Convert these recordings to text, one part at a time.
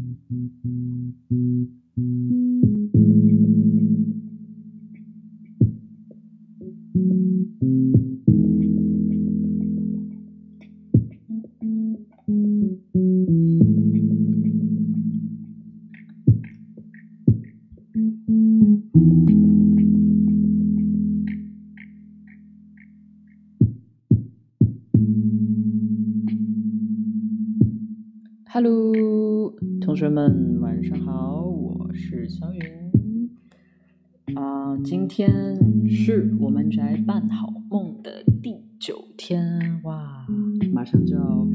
Thank mm -hmm. you. 们，晚上好，我是小云。啊，今天是我们宅办好梦的第九天，哇，马上就要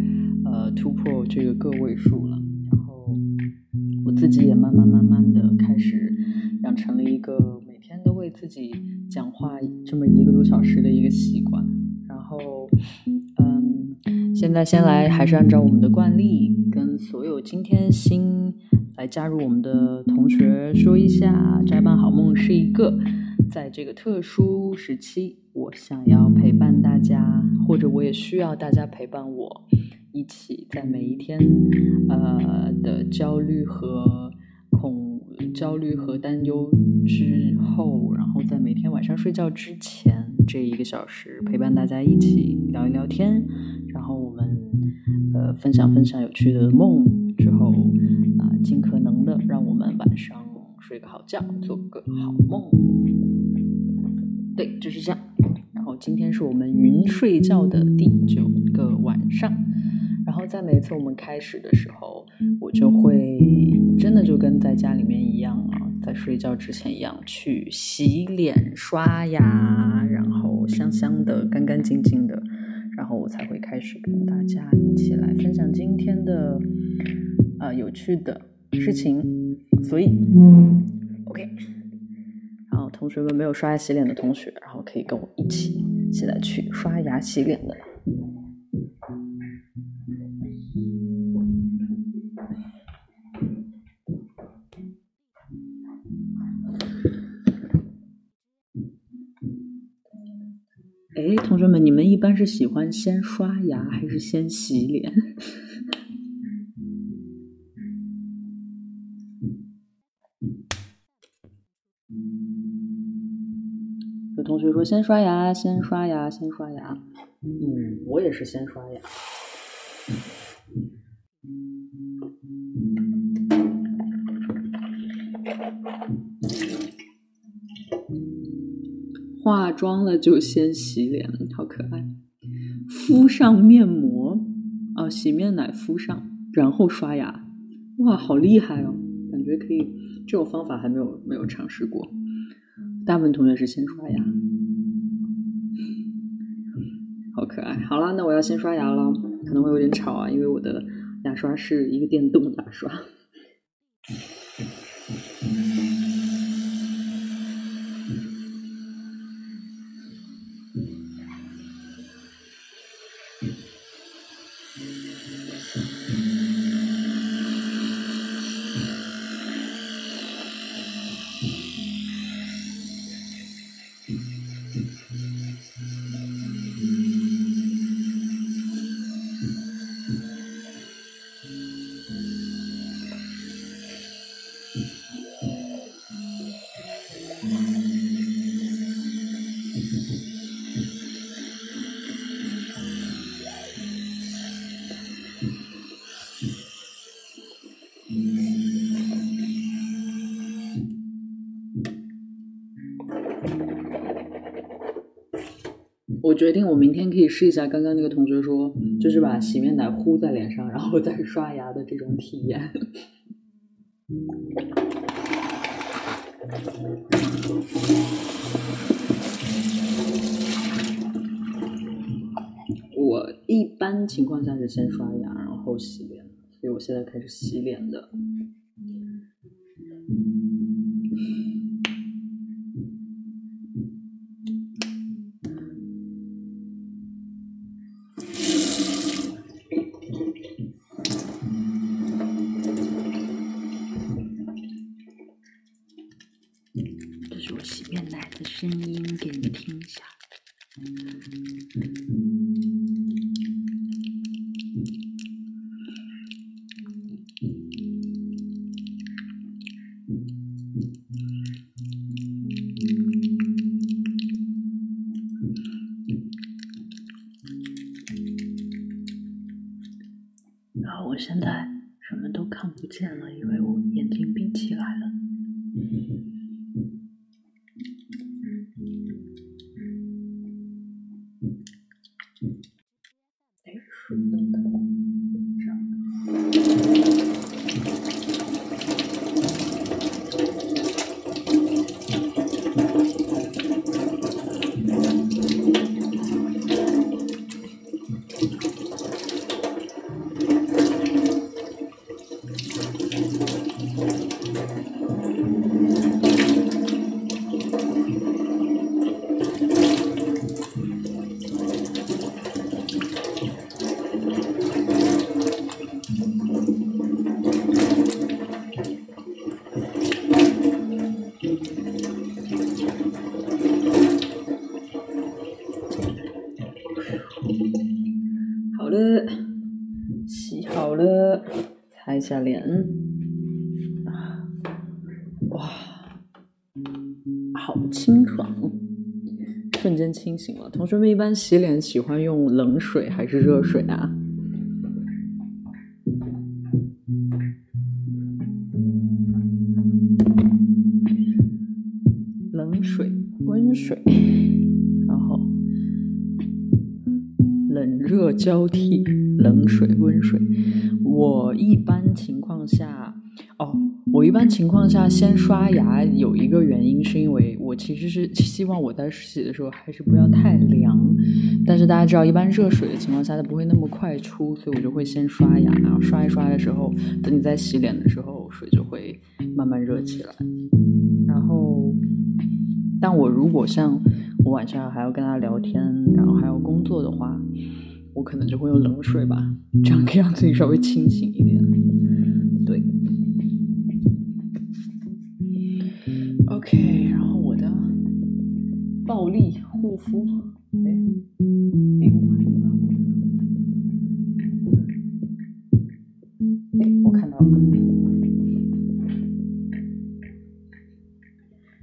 呃突破这个个位数了。然后我自己也慢慢慢慢的开始养成了一个每天都为自己讲话这么一个多小时的一个习惯。然后，嗯，现在先来还是按照我们的惯例。跟所有今天新加入我们的同学说一下，《摘办好梦》是一个在这个特殊时期，我想要陪伴大家，或者我也需要大家陪伴我，一起在每一天呃的焦虑和恐焦虑和担忧之后，然后在每天晚上睡觉之前这一个小时，陪伴大家一起聊一聊天，然后我们。呃，分享分享有趣的梦之后，尽可能的让我们晚上睡个好觉，做个好梦。对，就是这样。然后今天是我们云睡觉的第九个晚上。然后在每次我们开始的时候，我就会真的就跟在家里面一样啊，在睡觉之前一样去洗脸、刷牙，然后香香的、干干净净的。然后我才会开始跟大家一起来分享今天的呃有趣的事情，所以，OK，然后同学们没有刷牙洗脸的同学，然后可以跟我一起现在去刷牙洗脸的。哎，同学们，你们一般是喜欢先刷牙还是先洗脸？同学说先刷牙，先刷牙，先刷牙。嗯，我也是先刷牙。化妆了就先洗脸，好可爱。敷上面膜，啊，洗面奶敷上，然后刷牙。哇，好厉害哦！感觉可以，这种方法还没有没有尝试过。大部分同学是先刷牙，好可爱。好了，那我要先刷牙了，可能会有点吵啊，因为我的牙刷是一个电动牙刷。我决定，我明天可以试一下刚刚那个同学说，就是把洗面奶糊在脸上，然后再刷牙的这种体验。我一般情况下是先刷牙，然后洗脸，所以我现在开始洗脸的。奶的声音给你听一下。同学们一般洗脸喜欢用冷水还是热水啊？冷水、温水，然后冷热交替，冷水、温水。我一般情况下，哦，我一般情况下先刷牙，有一个其实是希望我在洗的时候还是不要太凉，但是大家知道，一般热水的情况下它不会那么快出，所以我就会先刷牙，然后刷一刷的时候，等你在洗脸的时候，水就会慢慢热起来，然后。但我如果像我晚上还要跟他聊天，然后还要工作的话，我可能就会用冷水吧，这样可以让自己稍微清醒一点。对，OK，然后我的暴力护肤，哎，哎，我把我的，哎，我看到了。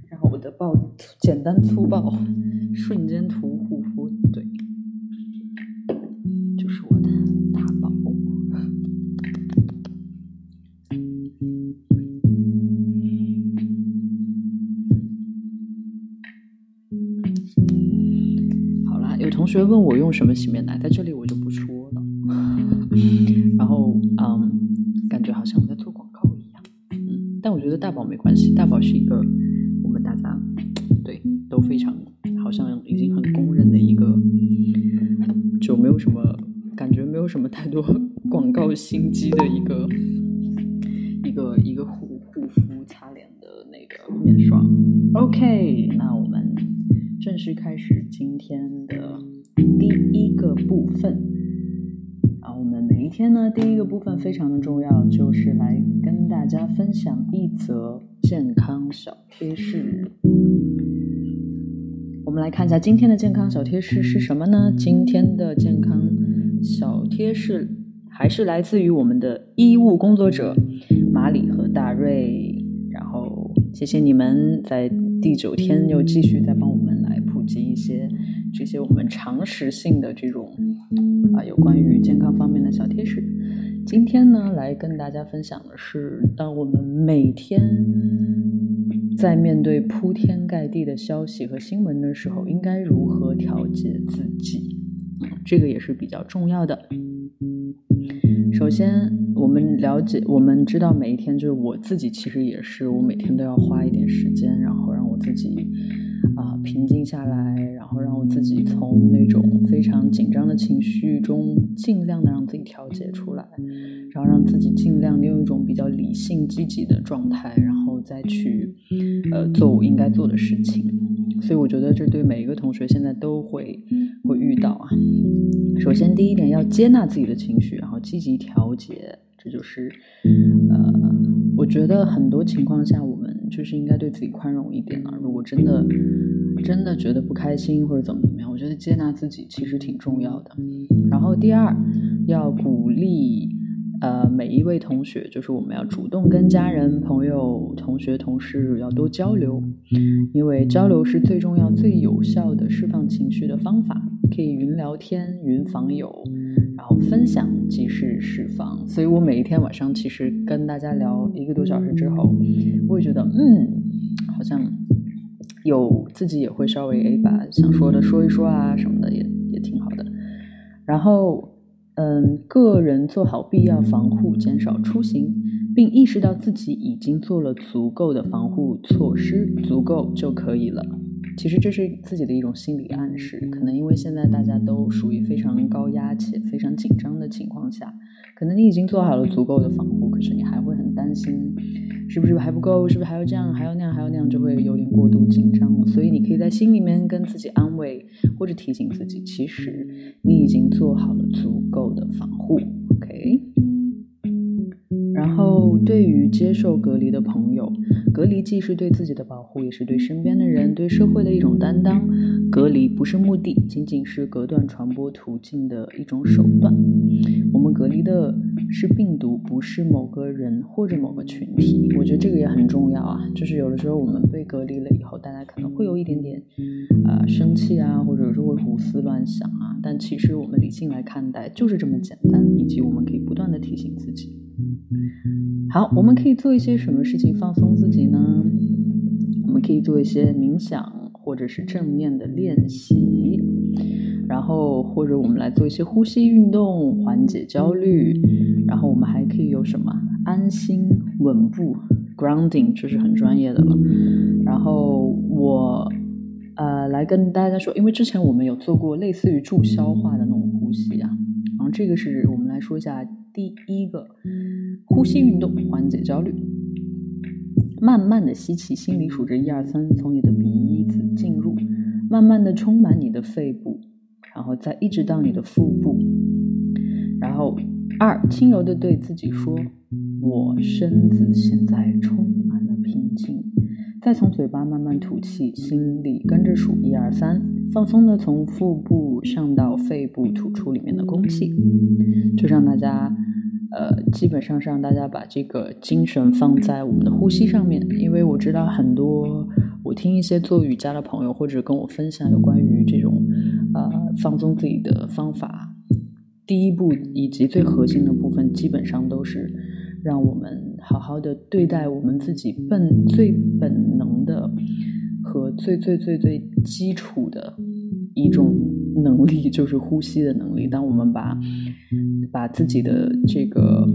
然后我的暴简单粗暴，瞬间涂就，问我用什么洗面奶，在这里我分享一则健康小贴士。我们来看一下今天的健康小贴士是什么呢？今天的健康小贴士还是来自于我们的医务工作者马里和大瑞。然后谢谢你们在第九天又继续在帮我们来普及一些这些我们常识性的这种啊有关于健康方面的小贴士。今天呢，来跟大家分享的是，当我们每天在面对铺天盖地的消息和新闻的时候，应该如何调节自己？这个也是比较重要的。首先，我们了解，我们知道每一天，就是我自己其实也是，我每天都要花一点时间，然后让我自己啊、平静下来，然后让我自己从那种非常紧张的情绪中，尽量的让自己调节出来，然后让自己尽量的用一种比较理性、积极的状态，然后再去呃做我应该做的事情。所以我觉得这对每一个同学现在都会会遇到啊。首先，第一点要接纳自己的情绪，然后积极调节，这就是，我觉得很多情况下我们就是应该对自己宽容一点了。如果真的真的觉得不开心或者怎么怎么样，我觉得接纳自己其实挺重要的。然后第二，要鼓励呃每一位同学，就是我们要主动跟家人、朋友、同学、同事要多交流，因为交流是最重要、最有效的释放情绪的方法。可以云聊天、云访友，然后分享即是释放。所以我每一天晚上其实跟大家聊一个多小时之后，我也觉得嗯，好像有自己也会稍微诶把想说的说一说啊什么的，也也挺好的。然后嗯，个人做好必要防护，减少出行。并意识到自己已经做了足够的防护措施，足够就可以了。其实这是自己的一种心理暗示。可能因为现在大家都属于非常高压且非常紧张的情况下，可能你已经做好了足够的防护，可是你还会很担心，是不是还不够？是不是还要这样？还要那样？还要那样？就会有点过度紧张了。所以你可以在心里面跟自己安慰，或者提醒自己，其实你已经做好了足够的防护。OK。然后，对于接受隔离的朋友，隔离既是对自己的保护，也是对身边的人、对社会的一种担当。隔离不是目的，仅仅是隔断传播途径的一种手段。我们隔离的是病毒，不是某个人或者某个群体。我觉得这个也很重要啊。就是有的时候我们被隔离了以后，大家可能会有一点点啊生气啊，或者说会胡思乱想啊。但其实我们理性来看待，就是这么简单，以及我们可以不断的提醒自己。好，我们可以做一些什么事情放松自己呢？我们可以做一些冥想，或者是正念的练习，然后或者我们来做一些呼吸运动，缓解焦虑。然后我们还可以有什么安心稳步 （grounding），这是很专业的了。然后我呃来跟大家说，因为之前我们有做过类似于助消化的那种呼吸啊，然后这个是我们来说一下。第一个呼吸运动缓解焦虑，慢慢的吸气，心里数着一二三，从你的鼻子进入，慢慢的充满你的肺部，然后再一直到你的腹部，然后二轻柔的对自己说：“我身子现在充满了平静。”再从嘴巴慢慢吐气，心里跟着数一二三，放松的从腹部上到肺部吐出里面的空气，就让大家，呃，基本上是让大家把这个精神放在我们的呼吸上面，因为我知道很多，我听一些做瑜伽的朋友或者跟我分享有关于这种，呃，放松自己的方法，第一步以及最核心的部分，基本上都是。让我们好好的对待我们自己本最本能的和最最最最基础的一种能力，就是呼吸的能力。当我们把把自己的这个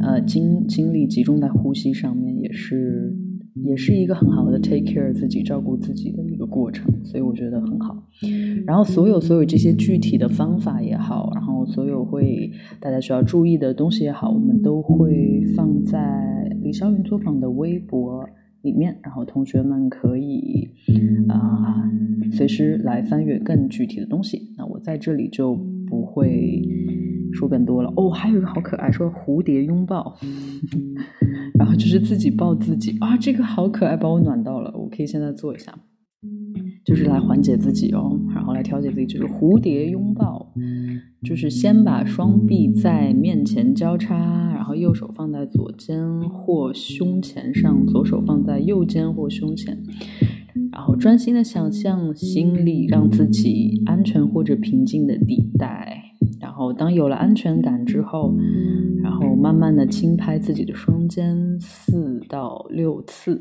呃精精力集中在呼吸上面，也是。也是一个很好的 take care 自己、照顾自己的过程，所以我觉得很好。然后所有所有这些具体的方法也好，然后所有会大家需要注意的东西也好，我们都会放在李霄云作坊的微博里面，然后同学们可以啊随时来翻阅更具体的东西。那我在这里就不会说更多了。哦，还有一个好可爱，说蝴蝶拥抱。然后就是自己抱自己啊，这个好可爱，把我暖到了。我可以现在做一下，就是来缓解自己哦，然后来调节自己，就是蝴蝶拥抱，就是先把双臂在面前交叉，然后右手放在左肩或胸前上，左手放在右肩或胸前，然后专心的想象心里让自己安全或者平静的地带。然后，当有了安全感之后，然后慢慢的轻拍自己的双肩四到六次，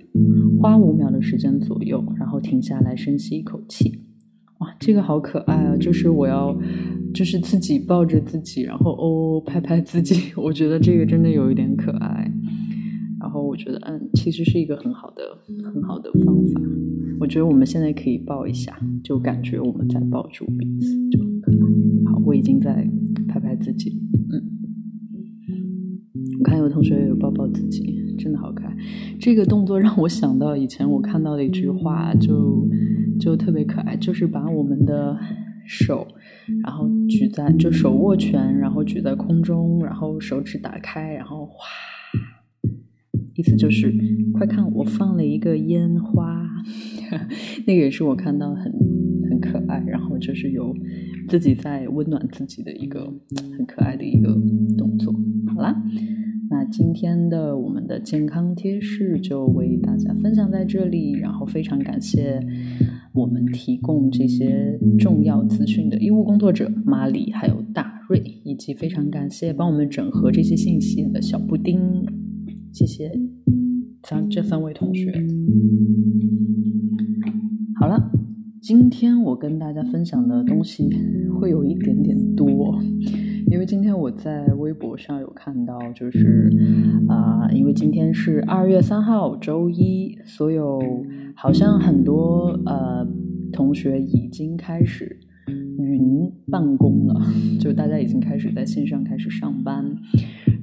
花五秒的时间左右，然后停下来深吸一口气。哇，这个好可爱啊！就是我要，就是自己抱着自己，然后哦拍拍自己，我觉得这个真的有一点可爱。然后我觉得，嗯，其实是一个很好的、很好的方法。我觉得我们现在可以抱一下，就感觉我们在抱住彼此，就很可爱。好，我已经在拍拍自己，嗯。我看有同学有抱抱自己，真的好可爱。这个动作让我想到以前我看到的一句话，就就特别可爱，就是把我们的手，然后举在就手握拳，然后举在空中，然后手指打开，然后哗。意思就是，快看，我放了一个烟花，那个也是我看到很很可爱，然后就是有自己在温暖自己的一个很可爱的一个动作。好啦，那今天的我们的健康贴士就为大家分享在这里，然后非常感谢我们提供这些重要资讯的医务工作者马里还有大。瑞，以及非常感谢帮我们整合这些信息的小布丁，谢谢三这三位同学。好了，今天我跟大家分享的东西会有一点点多。因为今天我在微博上有看到，就是啊，因为今天是二月三号周一，所有好像很多呃同学已经开始云办公了，就大家已经开始在线上开始上班。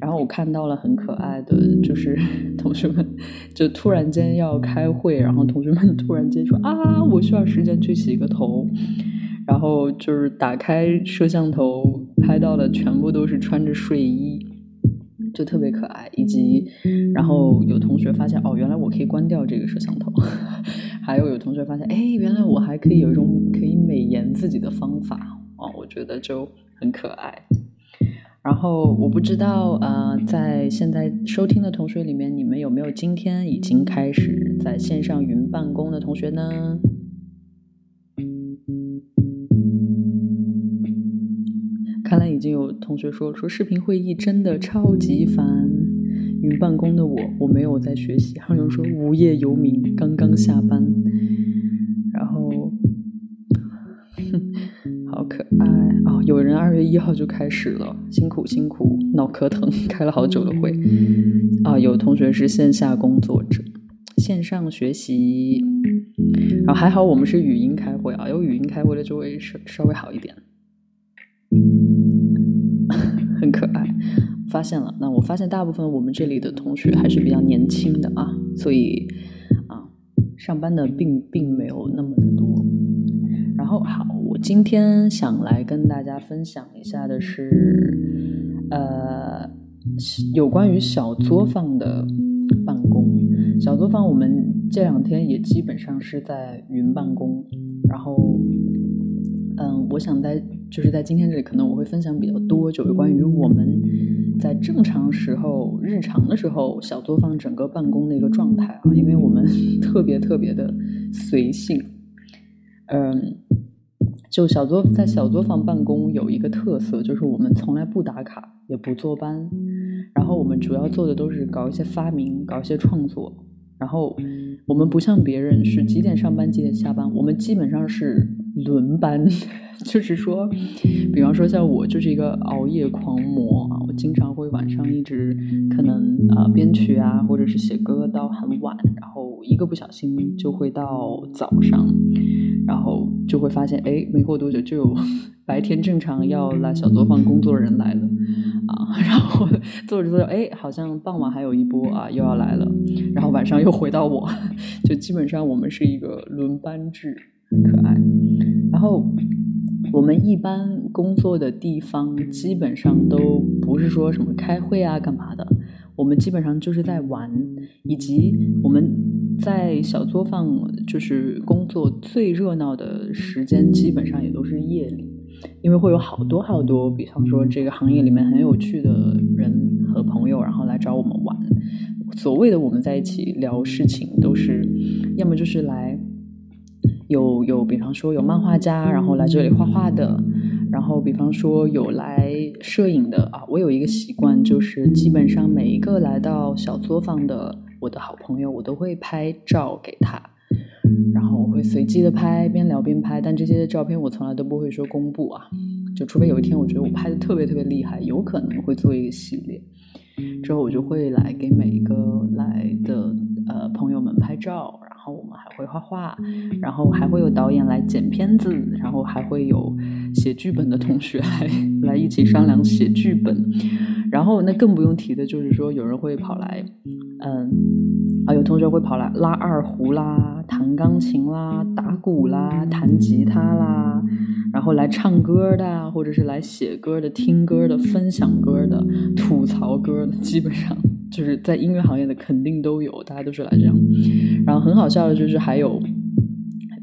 然后我看到了很可爱的，就是同学们就突然间要开会，然后同学们突然间说啊，我需要时间去洗个头。然后就是打开摄像头拍到的全部都是穿着睡衣，就特别可爱。以及，然后有同学发现哦，原来我可以关掉这个摄像头。还有有同学发现，哎，原来我还可以有一种可以美颜自己的方法哦，我觉得就很可爱。然后我不知道呃，在现在收听的同学里面，你们有没有今天已经开始在线上云办公的同学呢？看来已经有同学说说视频会议真的超级烦，云办公的我我没有在学习。还有人说无业游民刚刚下班，然后 好可爱啊！有人二月一号就开始了，辛苦辛苦，脑壳疼，开了好久的会啊！有同学是线下工作者，线上学习，然后还好我们是语音开会啊，有语音开会的就会稍稍微好一点。很可爱，发现了。那我发现大部分我们这里的同学还是比较年轻的啊，所以啊，上班的并并没有那么的多。然后好，我今天想来跟大家分享一下的是，呃，有关于小作坊的办公。小作坊我们这两天也基本上是在云办公，然后。嗯，我想在就是在今天这里，可能我会分享比较多，就是关于我们在正常时候、日常的时候，小作坊整个办公的一个状态啊，因为我们 特别特别的随性。嗯，就小作在小作坊办公有一个特色，就是我们从来不打卡，也不坐班，然后我们主要做的都是搞一些发明，搞一些创作。然后我们不像别人是几点上班几点下班，我们基本上是轮班，就是说，比方说像我就是一个熬夜狂魔啊，我经常会晚上一直可能啊编曲啊或者是写歌到很晚，然后一个不小心就会到早上，然后就会发现哎没过多久就有白天正常要来小作坊工作的人来了。啊，然后做着做着，哎，好像傍晚还有一波啊，又要来了，然后晚上又回到我，就基本上我们是一个轮班制，很可爱。然后我们一般工作的地方基本上都不是说什么开会啊干嘛的，我们基本上就是在玩，以及我们在小作坊就是工作最热闹的时间，基本上也都是夜里。因为会有好多好多，比方说这个行业里面很有趣的人和朋友，然后来找我们玩。所谓的我们在一起聊事情，都是要么就是来有有，比方说有漫画家，然后来这里画画的，然后比方说有来摄影的啊。我有一个习惯，就是基本上每一个来到小作坊的我的好朋友，我都会拍照给他。然后我会随机的拍，边聊边拍，但这些照片我从来都不会说公布啊，就除非有一天我觉得我拍的特别特别厉害，有可能会做一个系列，之后我就会来给每一个来的呃朋友们拍照，然后我们还会画画，然后还会有导演来剪片子，然后还会有写剧本的同学来来一起商量写剧本，然后那更不用提的就是说有人会跑来，嗯。啊，有同学会跑来拉二胡啦、弹钢琴啦、打鼓啦、弹吉他啦，然后来唱歌的，或者是来写歌的、听歌的、分享歌的、吐槽歌的，基本上就是在音乐行业的肯定都有，大家都是来这样。然后很好笑的就是还有，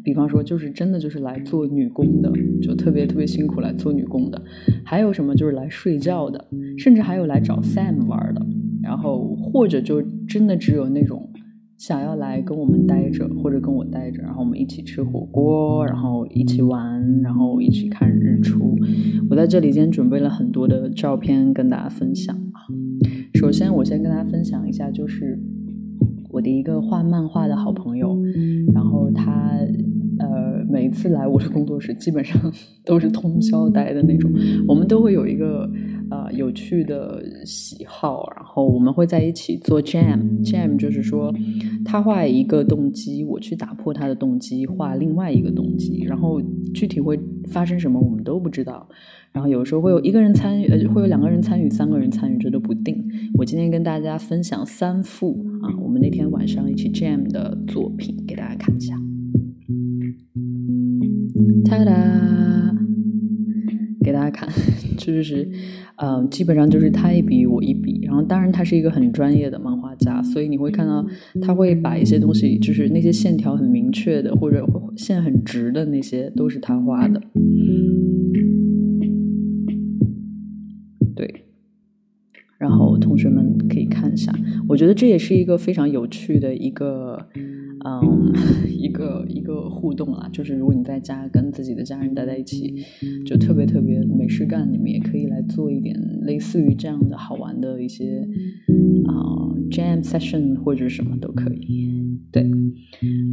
比方说就是真的就是来做女工的，就特别特别辛苦来做女工的，还有什么就是来睡觉的，甚至还有来找 Sam 玩的。然后或者就真的只有那种想要来跟我们待着，或者跟我待着，然后我们一起吃火锅，然后一起玩，然后一起看日出。我在这里今天准备了很多的照片跟大家分享。首先，我先跟大家分享一下，就是我的一个画漫画的好朋友，然后他呃每次来我的工作室，基本上 都是通宵待的那种。我们都会有一个。呃，有趣的喜好，然后我们会在一起做 jam。jam 就是说，他画一个动机，我去打破他的动机，画另外一个动机，然后具体会发生什么，我们都不知道。然后有时候会有一个人参与，呃，会有两个人参与，三个人参与，这都不定。我今天跟大家分享三幅啊，我们那天晚上一起 jam 的作品，给大家看一下。哒哒，给大家看，就是。嗯，基本上就是他一笔我一笔，然后当然他是一个很专业的漫画家，所以你会看到他会把一些东西，就是那些线条很明确的或者线很直的那些都是他画的。然后同学们可以看一下，我觉得这也是一个非常有趣的一个。嗯，一个一个互动啦，就是如果你在家跟自己的家人待在一起，就特别特别没事干，你们也可以来做一点类似于这样的好玩的一些啊 jam session 或者什么都可以。对，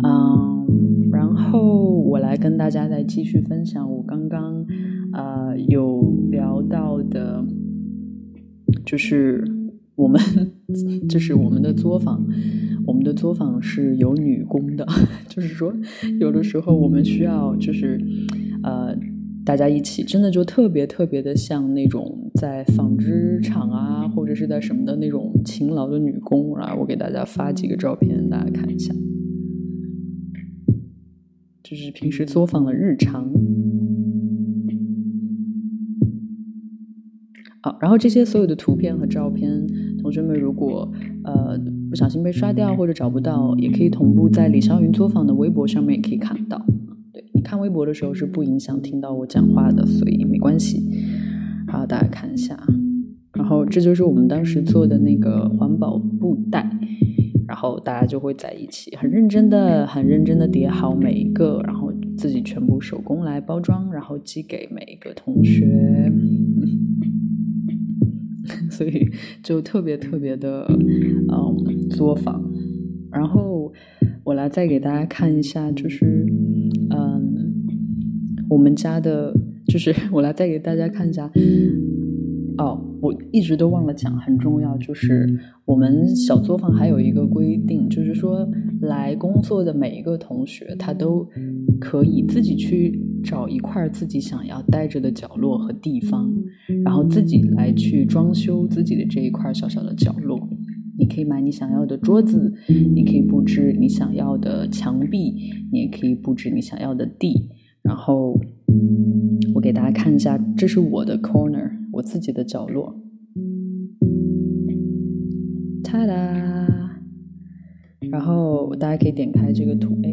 嗯，然后我来跟大家再继续分享我刚刚呃有聊到的，就是我们 就是我们的作坊。我们的作坊是有女工的，就是说，有的时候我们需要，就是，呃，大家一起，真的就特别特别的像那种在纺织厂啊，或者是在什么的那种勤劳的女工啊。我给大家发几个照片，大家看一下，就是平时作坊的日常。好，然后这些所有的图片和照片，同学们如果呃。不小心被刷掉或者找不到，也可以同步在李霄云作坊的微博上面也可以看到。对你看微博的时候是不影响听到我讲话的，所以没关系。好，大家看一下。然后这就是我们当时做的那个环保布袋，然后大家就会在一起很认真的、很认真的叠好每一个，然后自己全部手工来包装，然后寄给每一个同学。所以就特别特别的，嗯，作坊。然后我来再给大家看一下，就是，嗯，我们家的，就是 我来再给大家看一下。哦，我一直都忘了讲，很重要，就是我们小作坊还有一个规定，就是说来工作的每一个同学，他都可以自己去找一块自己想要待着的角落和地方，然后自己来去装修自己的这一块小小的角落。你可以买你想要的桌子，你可以布置你想要的墙壁，你也可以布置你想要的地。然后我给大家看一下，这是我的 corner。我自己的角落，哒哒，然后大家可以点开这个图，哎，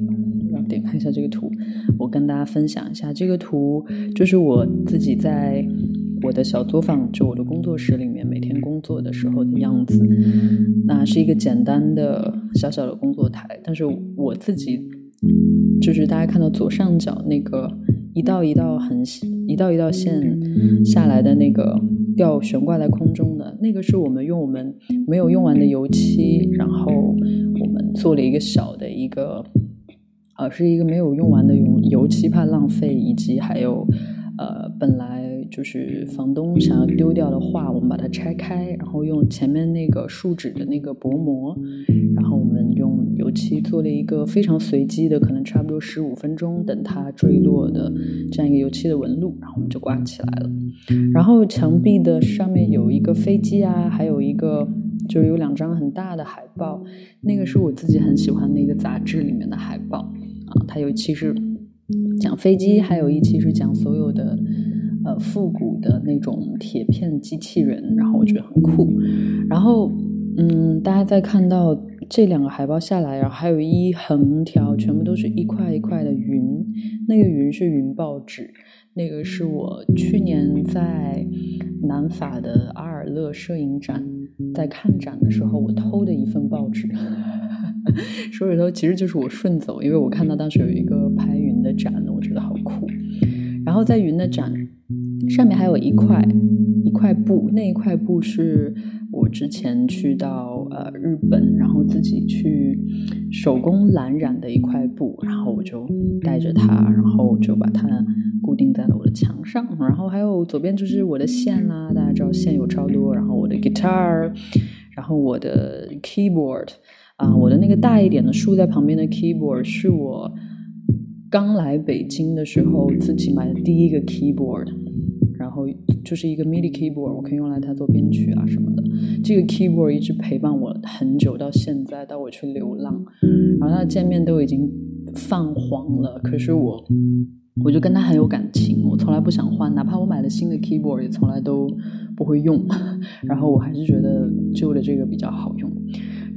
点开一下这个图，我跟大家分享一下这个图，就是我自己在我的小作坊，就我的工作室里面每天工作的时候的样子。那是一个简单的小小的工作台，但是我自己就是大家看到左上角那个。一道一道横一道一道线下来的那个吊悬挂在空中的那个，是我们用我们没有用完的油漆，然后我们做了一个小的一个，呃，是一个没有用完的油油漆，怕浪费，以及还有呃，本来就是房东想要丢掉的画，我们把它拆开，然后用前面那个树脂的那个薄膜，然后我们用。油漆做了一个非常随机的，可能差不多十五分钟等它坠落的这样一个油漆的纹路，然后我们就挂起来了。然后墙壁的上面有一个飞机啊，还有一个就是有两张很大的海报，那个是我自己很喜欢的一个杂志里面的海报啊。它有一期是讲飞机，还有一期是讲所有的呃复古的那种铁片机器人，然后我觉得很酷。然后嗯，大家在看到。这两个海报下来，然后还有一横条，全部都是一块一块的云。那个云是云报纸，那个是我去年在南法的阿尔勒摄影展在看展的时候我偷的一份报纸。手指头其实就是我顺走，因为我看到当时有一个拍云的展，我觉得好酷。然后在云的展上面还有一块一块布，那一块布是我之前去到呃日本，然后自己去手工蓝染的一块布，然后我就带着它，然后就把它固定在了我的墙上。然后还有左边就是我的线啦，大家知道线有超多，然后我的 guitar，然后我的 keyboard。啊，我的那个大一点的竖在旁边的 keyboard 是我刚来北京的时候自己买的第一个 keyboard，然后就是一个 MIDI keyboard，我可以用来它做编曲啊什么的。这个 keyboard 一直陪伴我很久，到现在到我去流浪，然后它的界面都已经泛黄了，可是我我就跟它很有感情，我从来不想换，哪怕我买了新的 keyboard 也从来都不会用，然后我还是觉得旧的这个比较好用。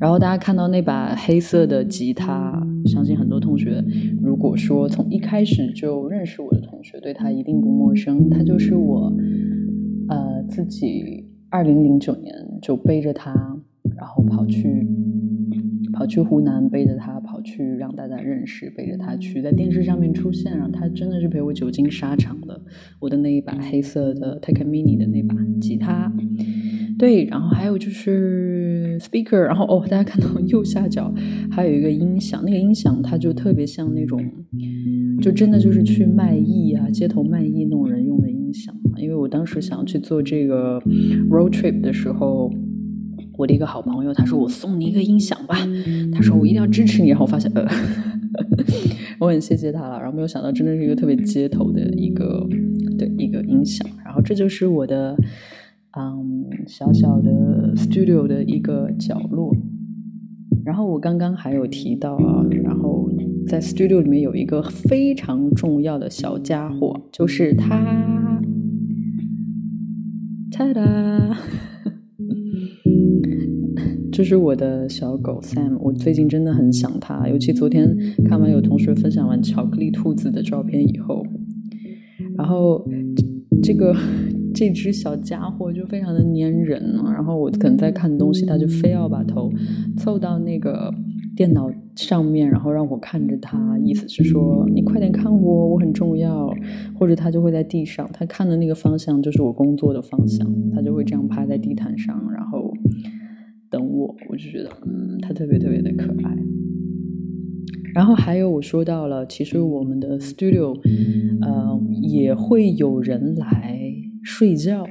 然后大家看到那把黑色的吉他，相信很多同学，如果说从一开始就认识我的同学，对他一定不陌生。他就是我，呃，自己二零零九年就背着他，然后跑去跑去湖南，背着他跑去让大家认识，背着他去在电视上面出现，然后他真的是陪我久经沙场的。我的那一把黑色的 Take Mini 的那把吉他。对，然后还有就是 speaker，然后哦，大家看到右下角还有一个音响，那个音响它就特别像那种，就真的就是去卖艺啊，街头卖艺那种人用的音响。因为我当时想要去做这个 road trip 的时候，我的一个好朋友他说我送你一个音响吧，他说我一定要支持你。然后发现呃，我很谢谢他了。然后没有想到真的是一个特别街头的一个对一个音响。然后这就是我的。嗯，小小的 studio 的一个角落。然后我刚刚还有提到啊，然后在 studio 里面有一个非常重要的小家伙，就是它，哒哒，这是我的小狗 Sam。我最近真的很想它，尤其昨天看完有同学分享完巧克力兔子的照片以后，然后这个。这只小家伙就非常的粘人，然后我可能在看东西，它就非要把头凑到那个电脑上面，然后让我看着它，意思是说你快点看我，我很重要。或者它就会在地上，它看的那个方向就是我工作的方向，它就会这样趴在地毯上，然后等我。我就觉得，嗯，它特别特别的可爱。然后还有我说到了，其实我们的 studio，呃，也会有人来。睡觉，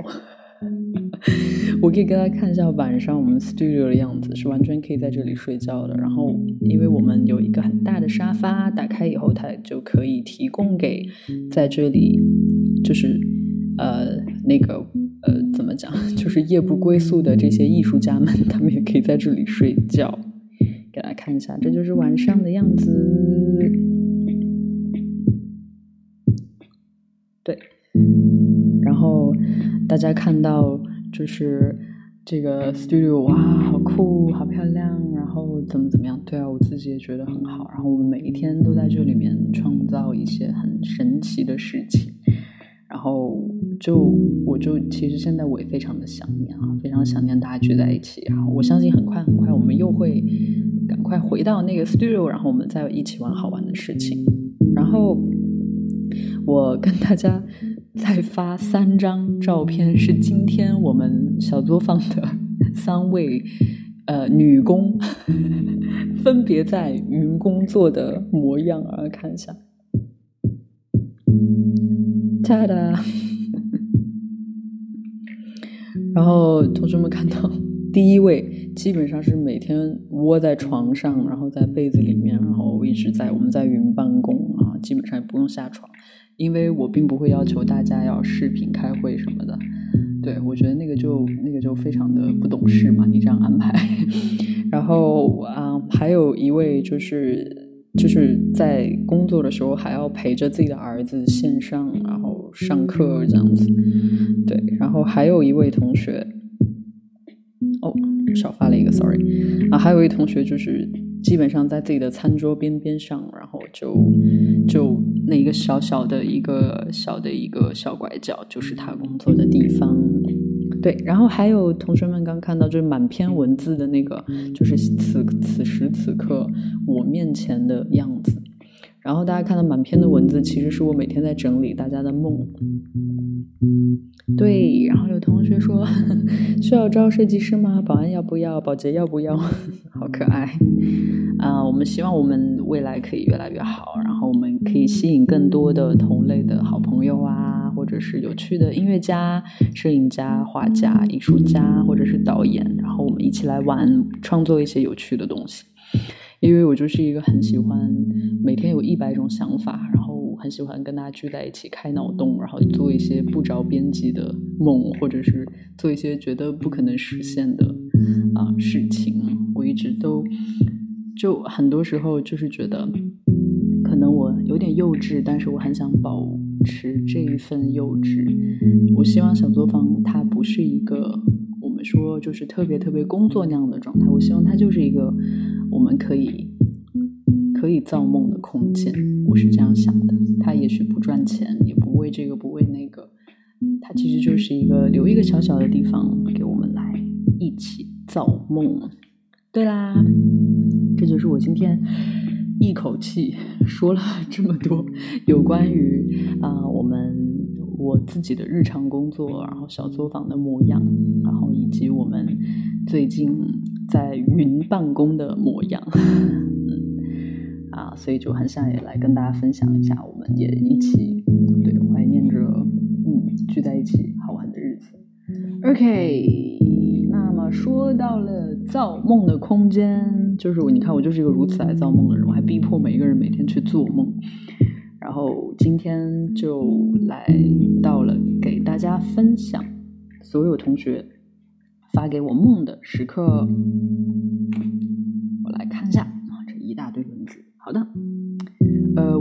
我可以给大家看一下晚上我们 studio 的样子，是完全可以在这里睡觉的。然后，因为我们有一个很大的沙发，打开以后它就可以提供给在这里，就是呃那个呃怎么讲，就是夜不归宿的这些艺术家们，他们也可以在这里睡觉。给大家看一下，这就是晚上的样子。对。大家看到就是这个 studio，哇，好酷，好漂亮，然后怎么怎么样？对啊，我自己也觉得很好。然后我们每一天都在这里面创造一些很神奇的事情。然后就我就其实现在我也非常的想念啊，非常想念大家聚在一起。然后我相信很快很快我们又会赶快回到那个 studio，然后我们再一起玩好玩的事情。然后我跟大家。再发三张照片，是今天我们小作坊的 三位呃女工分别在云工作的模样啊，看一下，哒哒。然后同学们看到第一位，基本上是每天窝在床上，然后在被子里面，然后一直在我们在云办公啊，基本上也不用下床。因为我并不会要求大家要视频开会什么的，对我觉得那个就那个就非常的不懂事嘛，你这样安排。然后啊，还有一位就是就是在工作的时候还要陪着自己的儿子线上然后上课这样子，对。然后还有一位同学，哦，少发了一个，sorry 啊，还有一位同学就是。基本上在自己的餐桌边边上，然后就就那一个小小的一个小的一个小拐角，就是他工作的地方。对，然后还有同学们刚看到就是满篇文字的那个，就是此此时此刻我面前的样子。然后大家看到满篇的文字，其实是我每天在整理大家的梦。对，然后有同学说 需要招设计师吗？保安要不要？保洁要不要？好可爱啊！我们希望我们未来可以越来越好，然后我们可以吸引更多的同类的好朋友啊，或者是有趣的音乐家、摄影家、画家、艺术家，或者是导演，然后我们一起来玩，创作一些有趣的东西。因为我就是一个很喜欢每天有一百种想法，然后很喜欢跟大家聚在一起开脑洞，然后做一些不着边际的梦，或者是做一些觉得不可能实现的啊事情。我一直都就很多时候就是觉得，可能我有点幼稚，但是我很想保持这一份幼稚。我希望小作坊它不是一个我们说就是特别特别工作那样的状态，我希望它就是一个。我们可以可以造梦的空间，我是这样想的。他也许不赚钱，也不为这个不为那个，他其实就是一个留一个小小的地方给我们来一起造梦。对啦，这就是我今天一口气说了这么多有关于啊我们我自己的日常工作，然后小作坊的模样，然后以及我们最近。在云办公的模样，啊，所以就很想也来跟大家分享一下，我们也一起对怀念着嗯聚在一起好玩的日子。OK，那么说到了造梦的空间，就是你看我就是一个如此爱造梦的人，我还逼迫每一个人每天去做梦，然后今天就来到了给大家分享所有同学。发给我梦的时刻，我来看一下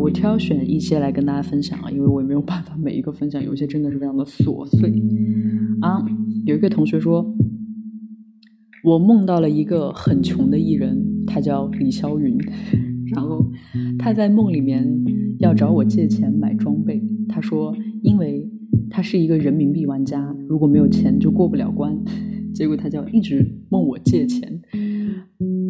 我挑选一些来跟大家分享啊，因为我也没有办法每一个分享，有些真的是非常的琐碎啊。有一个同学说，我梦到了一个很穷的艺人，他叫李霄云，然后他在梦里面要找我借钱买装备，他说，因为他是一个人民币玩家，如果没有钱就过不了关。结果他就一直问我借钱，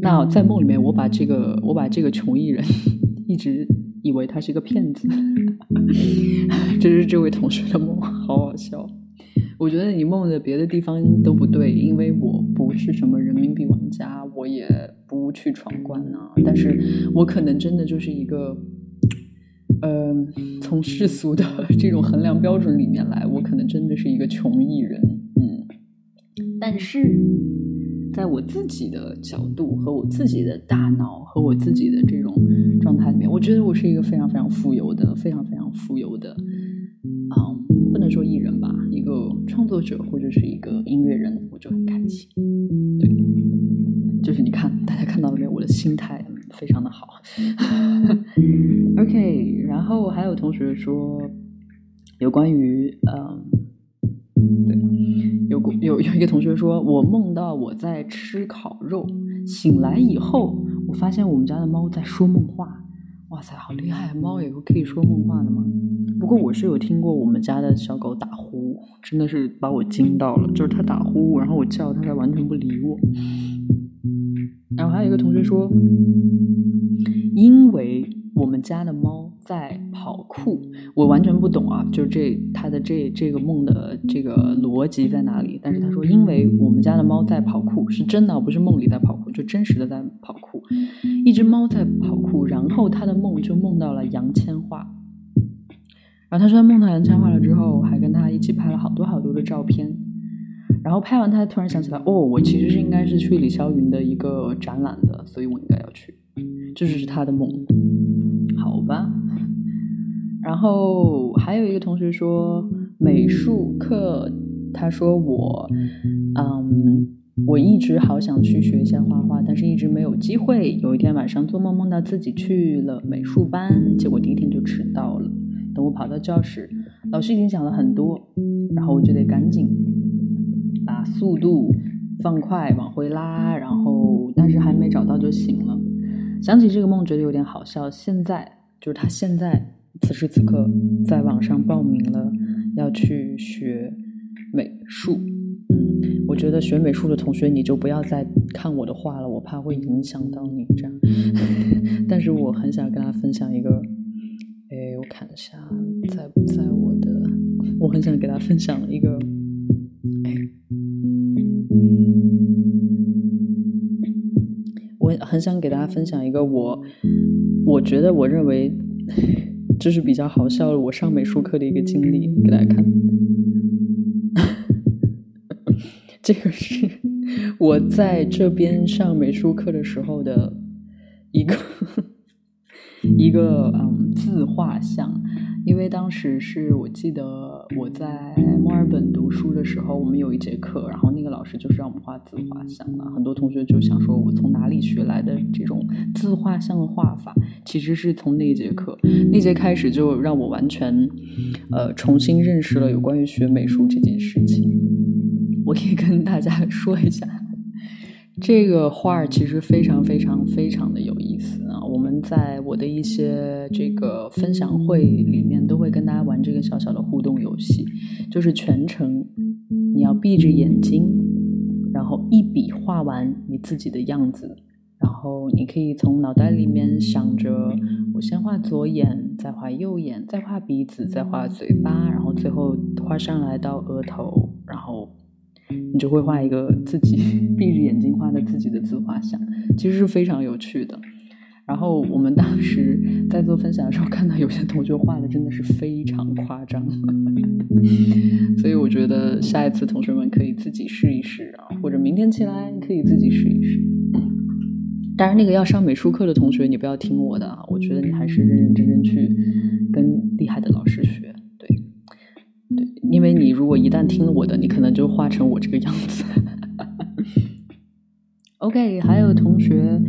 那在梦里面，我把这个我把这个穷艺人 一直以为他是一个骗子，这是这位同学的梦，好好笑。我觉得你梦的别的地方都不对，因为我不是什么人民币玩家，我也不去闯关啊。但是我可能真的就是一个，呃，从世俗的 这种衡量标准里面来，我可能真的是一个穷艺人。嗯但是，在我自己的角度和我自己的大脑和我自己的这种状态里面，我觉得我是一个非常非常富有的、非常非常富有的，嗯，不能说艺人吧，一个创作者或者是一个音乐人，我就很开心。对，就是你看，大家看到了没有？我的心态非常的好。OK，然后还有同学说，有关于嗯。对有过有有一个同学说，我梦到我在吃烤肉，醒来以后，我发现我们家的猫在说梦话。哇塞，好厉害！猫也可以说梦话的吗？不过我是有听过我们家的小狗打呼，真的是把我惊到了。就是它打呼，然后我叫它，它完全不理我。然后还有一个同学说，因为。我们家的猫在跑酷，我完全不懂啊！就这他的这这个梦的这个逻辑在哪里？但是他说，因为我们家的猫在跑酷，是真的，不是梦里在跑酷，就真实的在跑酷。一只猫在跑酷，然后他的梦就梦到了杨千嬅。然后他说他梦到杨千嬅了之后，还跟他一起拍了好多好多的照片。然后拍完，他突然想起来，哦，我其实是应该是去李霄云的一个展览的，所以我应该要去。这就是他的梦。好吧，然后还有一个同学说美术课，他说我，嗯，我一直好想去学一下画画，但是一直没有机会。有一天晚上做梦梦到自己去了美术班，结果第一天就迟到了。等我跑到教室，老师已经讲了很多，然后我就得赶紧速度放快往回拉，然后但是还没找到就醒了。想起这个梦，觉得有点好笑。现在就是他现在此时此刻在网上报名了，要去学美术。嗯，我觉得学美术的同学，你就不要再看我的画了，我怕会影响到你这样。但是我很想跟他分享一个，哎，我看一下在不在我的，我很想给他分享一个，我很想给大家分享一个我，我觉得我认为这是比较好笑的，我上美术课的一个经历，给大家看。这个是我在这边上美术课的时候的一个 一个嗯自画像，因为当时是我记得我在墨尔本读书的时候，我们有一节课，然后那个老师就是让我们画自画像嘛，很多同学就想说，我从哪里学来的这种自画像的画法？其实是从那节课那节开始，就让我完全呃重新认识了有关于学美术这件事情。我可以跟大家说一下，这个画其实非常非常非常的有意思！在我的一些这个分享会里面都会跟大家玩这个小小的互动游戏，就是全程你要闭着眼睛，然后一笔画完你自己的样子，然后你可以从脑袋里面想着，我先画左眼，再画右眼，再画鼻子，再画嘴巴，然后最后画上来到额头，然后。你就会画一个自己 闭着眼睛画的自己的自画像，其实是非常有趣的。然后我们当时在做分享的时候，看到有些同学画的真的是非常夸张，所以我觉得下一次同学们可以自己试一试啊，或者明天起来可以自己试一试。当然，那个要上美术课的同学，你不要听我的啊，我觉得你还是认认真真去跟厉害的老师学。对，对因为你如果一旦听了我的，你可能就画成我这个样子。OK，还有同学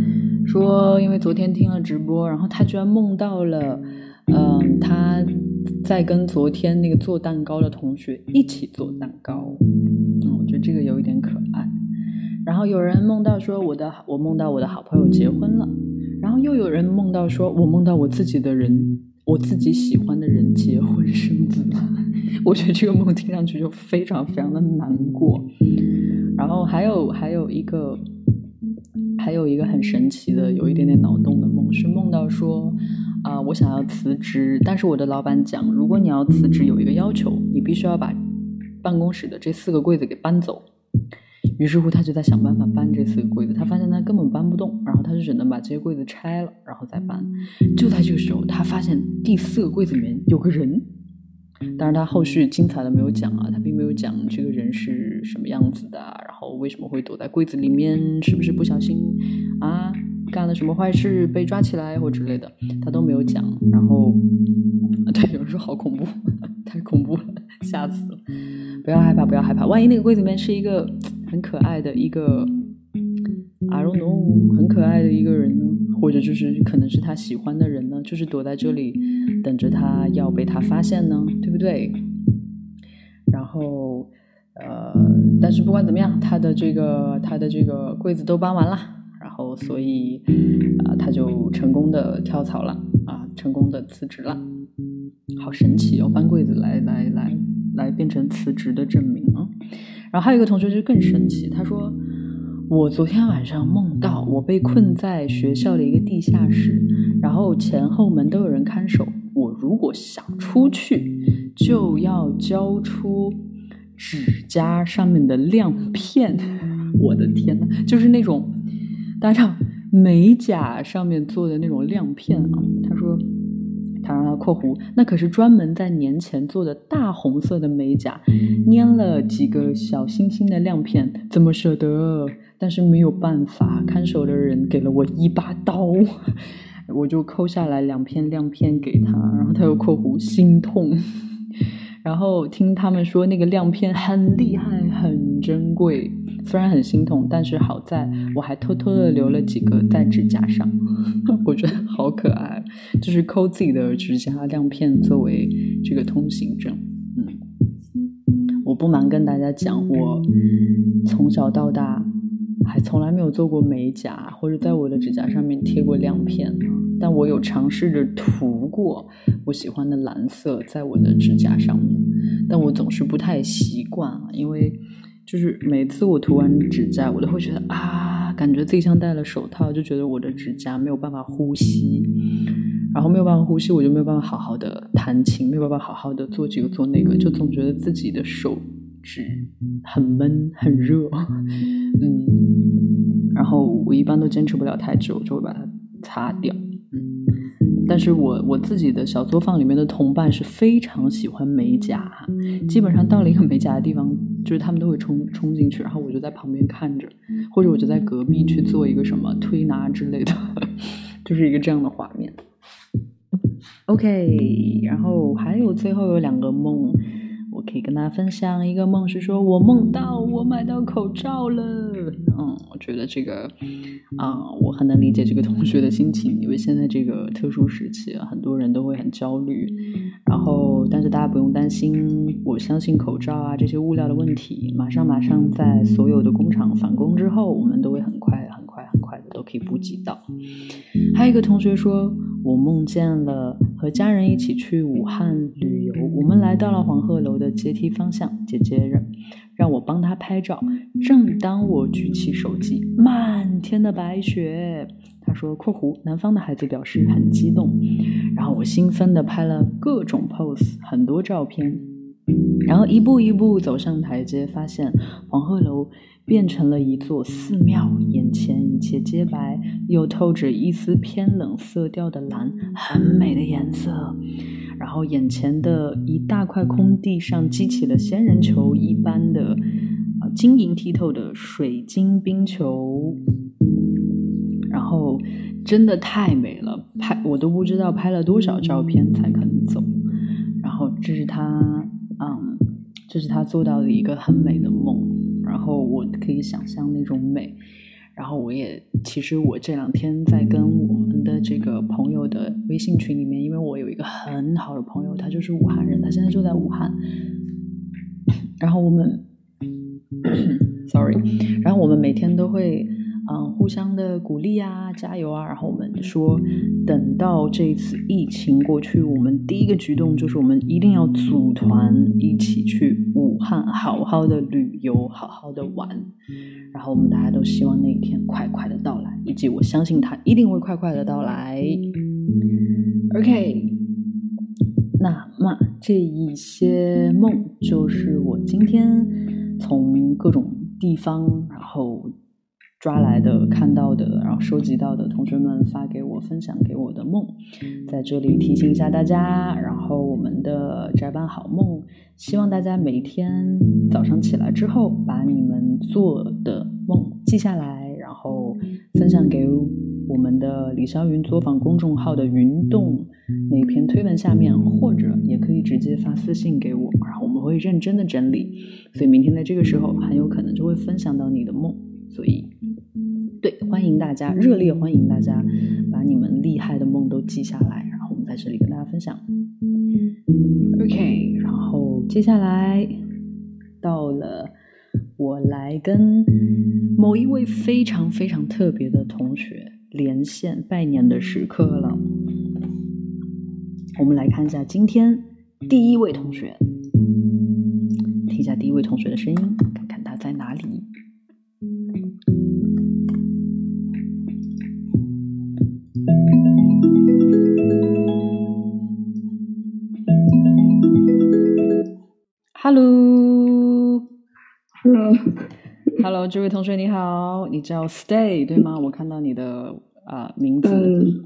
说，因为昨天听了直播，然后他居然梦到了，嗯，他在跟昨天那个做蛋糕的同学一起做蛋糕。嗯，我觉得这个有一点可爱。然后有人梦到说，我的我梦到我的好朋友结婚了。然后又有人梦到说，我梦到我自己的人，我自己喜欢的人结婚生子了。我觉得这个梦听上去就非常非常的难过，然后还有还有一个还有一个很神奇的，有一点点脑洞的梦，是梦到说啊，我想要辞职，但是我的老板讲，如果你要辞职，有一个要求，你必须要把办公室的这四个柜子给搬走。于是乎，他就在想办法搬这四个柜子，他发现他根本搬不动，然后他就只能把这些柜子拆了，然后再搬。就在这个时候，他发现第四个柜子里面有个人。但是他后续精彩的没有讲啊，他并没有讲这个人是什么样子的，然后为什么会躲在柜子里面，是不是不小心啊干了什么坏事被抓起来或之类的，他都没有讲。然后，对，有人说好恐怖，太恐怖了，吓死了！不要害怕，不要害怕，万一那个柜子里面是一个很可爱的一个，I don't know，很可爱的一个人呢？或者就是可能是他喜欢的人呢，就是躲在这里等着他要被他发现呢，对不对？然后呃，但是不管怎么样，他的这个他的这个柜子都搬完了，然后所以啊，他就成功的跳槽了啊，成功的辞职了，好神奇哦！搬柜子来来来来变成辞职的证明啊！然后还有一个同学就更神奇，他说。我昨天晚上梦到我被困在学校的一个地下室，然后前后门都有人看守。我如果想出去，就要交出指甲上面的亮片。我的天呐，就是那种大家知道美甲上面做的那种亮片啊。他说。他让他括弧，那可是专门在年前做的大红色的美甲，粘了几个小星星的亮片，怎么舍得？但是没有办法，看守的人给了我一把刀，我就抠下来两片亮片给他，然后他又括弧心痛。然后听他们说那个亮片很厉害，很珍贵，虽然很心痛，但是好在我还偷偷的留了几个在指甲上，我觉得好可爱，就是抠自己的指甲亮片作为这个通行证。嗯，我不瞒跟大家讲，我从小到大还从来没有做过美甲，或者在我的指甲上面贴过亮片。但我有尝试着涂过我喜欢的蓝色在我的指甲上面，但我总是不太习惯，因为就是每次我涂完指甲，我都会觉得啊，感觉自己像戴了手套，就觉得我的指甲没有办法呼吸，然后没有办法呼吸，我就没有办法好好的弹琴，没有办法好好的做这个做那个，就总觉得自己的手指很闷很热，嗯，后我一般都坚持不了太久，就会把它擦掉。嗯但是我我自己的小作坊里面的同伴是非常喜欢美甲，基本上到了一个美甲的地方，就是他们都会冲冲进去，然后我就在旁边看着，或者我就在隔壁去做一个什么推拿之类的，就是一个这样的画面。OK，然后还有最后有两个梦。可以跟大家分享一个梦，是说我梦到我买到口罩了。嗯，我觉得这个啊，我很能理解这个同学的心情，因为现在这个特殊时期啊，很多人都会很焦虑。然后，但是大家不用担心，我相信口罩啊这些物料的问题，马上马上在所有的工厂返工之后，我们都会很快很都可以补给到。还有一个同学说，我梦见了和家人一起去武汉旅游，我们来到了黄鹤楼的阶梯方向，姐姐让让我帮她拍照。正当我举起手机，满天的白雪。他说：“（括弧南方的孩子表示很激动。）然后我兴奋地拍了各种 pose，很多照片。然后一步一步走上台阶，发现黄鹤楼变成了一座寺庙，眼前一切皆白，又透着一丝偏冷色调的蓝，很美的颜色。然后眼前的一大块空地上激起了仙人球一般的啊晶莹剔透的水晶冰球。”然后真的太美了，拍我都不知道拍了多少照片才肯走。然后这是他，嗯，这是他做到的一个很美的梦。然后我可以想象那种美。然后我也其实我这两天在跟我们的这个朋友的微信群里面，因为我有一个很好的朋友，他就是武汉人，他现在就在武汉。然后我们，sorry，然后我们每天都会。嗯，互相的鼓励啊，加油啊！然后我们说，等到这次疫情过去，我们第一个举动就是我们一定要组团一起去武汉，好好的旅游，好好的玩。然后我们大家都希望那一天快快的到来，以及我相信它一定会快快的到来。OK，那么这一些梦就是我今天从各种地方，然后。抓来的、看到的，然后收集到的，同学们发给我、分享给我的梦，在这里提醒一下大家。然后我们的宅班好梦，希望大家每天早上起来之后，把你们做的梦记下来，然后分享给我们的李霄云作坊公众号的云动那篇推文下面，或者也可以直接发私信给我，然后我们会认真的整理。所以明天在这个时候，很有可能就会分享到你的梦。所以。对，欢迎大家，热烈欢迎大家把你们厉害的梦都记下来，然后我们在这里跟大家分享。OK，然后接下来到了我来跟某一位非常非常特别的同学连线拜年的时刻了。我们来看一下今天第一位同学，听一下第一位同学的声音，看看他在哪里。这位同学你好，你叫 Stay 对吗？我看到你的啊名字。嗯，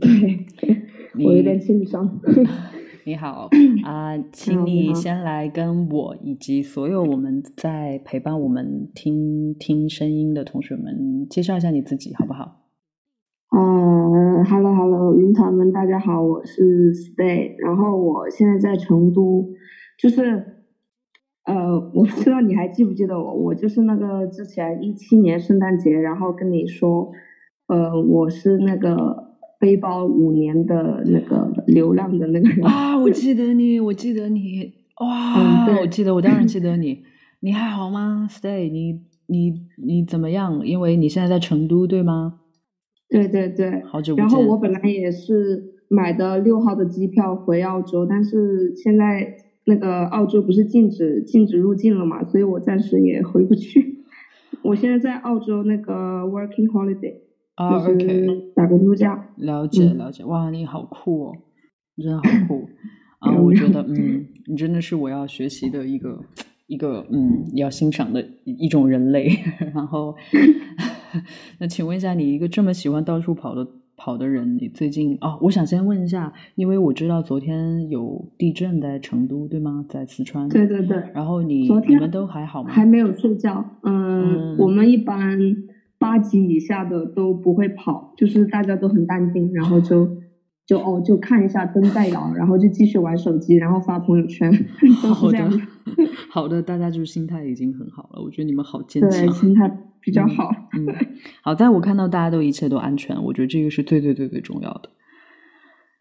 对，我有点紧张。你好 啊，请你先来跟我以及所有我们在陪伴我们听听声音的同学们介绍一下你自己，好不好？嗯，Hello，Hello，云团们，大家好，我是 Stay，然后我现在在成都，就是。呃，我不知道你还记不记得我，我就是那个之前一七年圣诞节，然后跟你说，呃，我是那个背包五年的那个流浪的那个人啊，我记得你，我记得你，哇，我记得，我当然记得你，你还好吗？Stay，你你你怎么样？因为你现在在成都，对吗？对对对，好久不见。然后我本来也是买的六号的机票回澳洲，但是现在。那个澳洲不是禁止禁止入境了嘛，所以我暂时也回不去。我现在在澳洲那个 working holiday，啊就，OK，是打工度假。了解嗯了解，哇，你好酷哦，你真的好酷 啊！我觉得，嗯，你真的是我要学习的一个一个，嗯，要欣赏的一一种人类。然后，那请问一下，你一个这么喜欢到处跑的跑的人，你最近哦，我想先问一下，因为我知道昨天有地震在成都，对吗？在四川。对对对，然后你昨天你们都还好吗？还没有睡觉。嗯嗯，我们一般八级以下的都不会跑，就是大家都很淡定，然后就 就哦就看一下灯在摇，然后就继续玩手机，然后发朋友圈，都是这样的。好的，大家就是心态已经很好了，我觉得你们好坚强对，心态比较嗯好。嗯，好，在我看到大家都一切都安全，我觉得这个是最最最最重要的。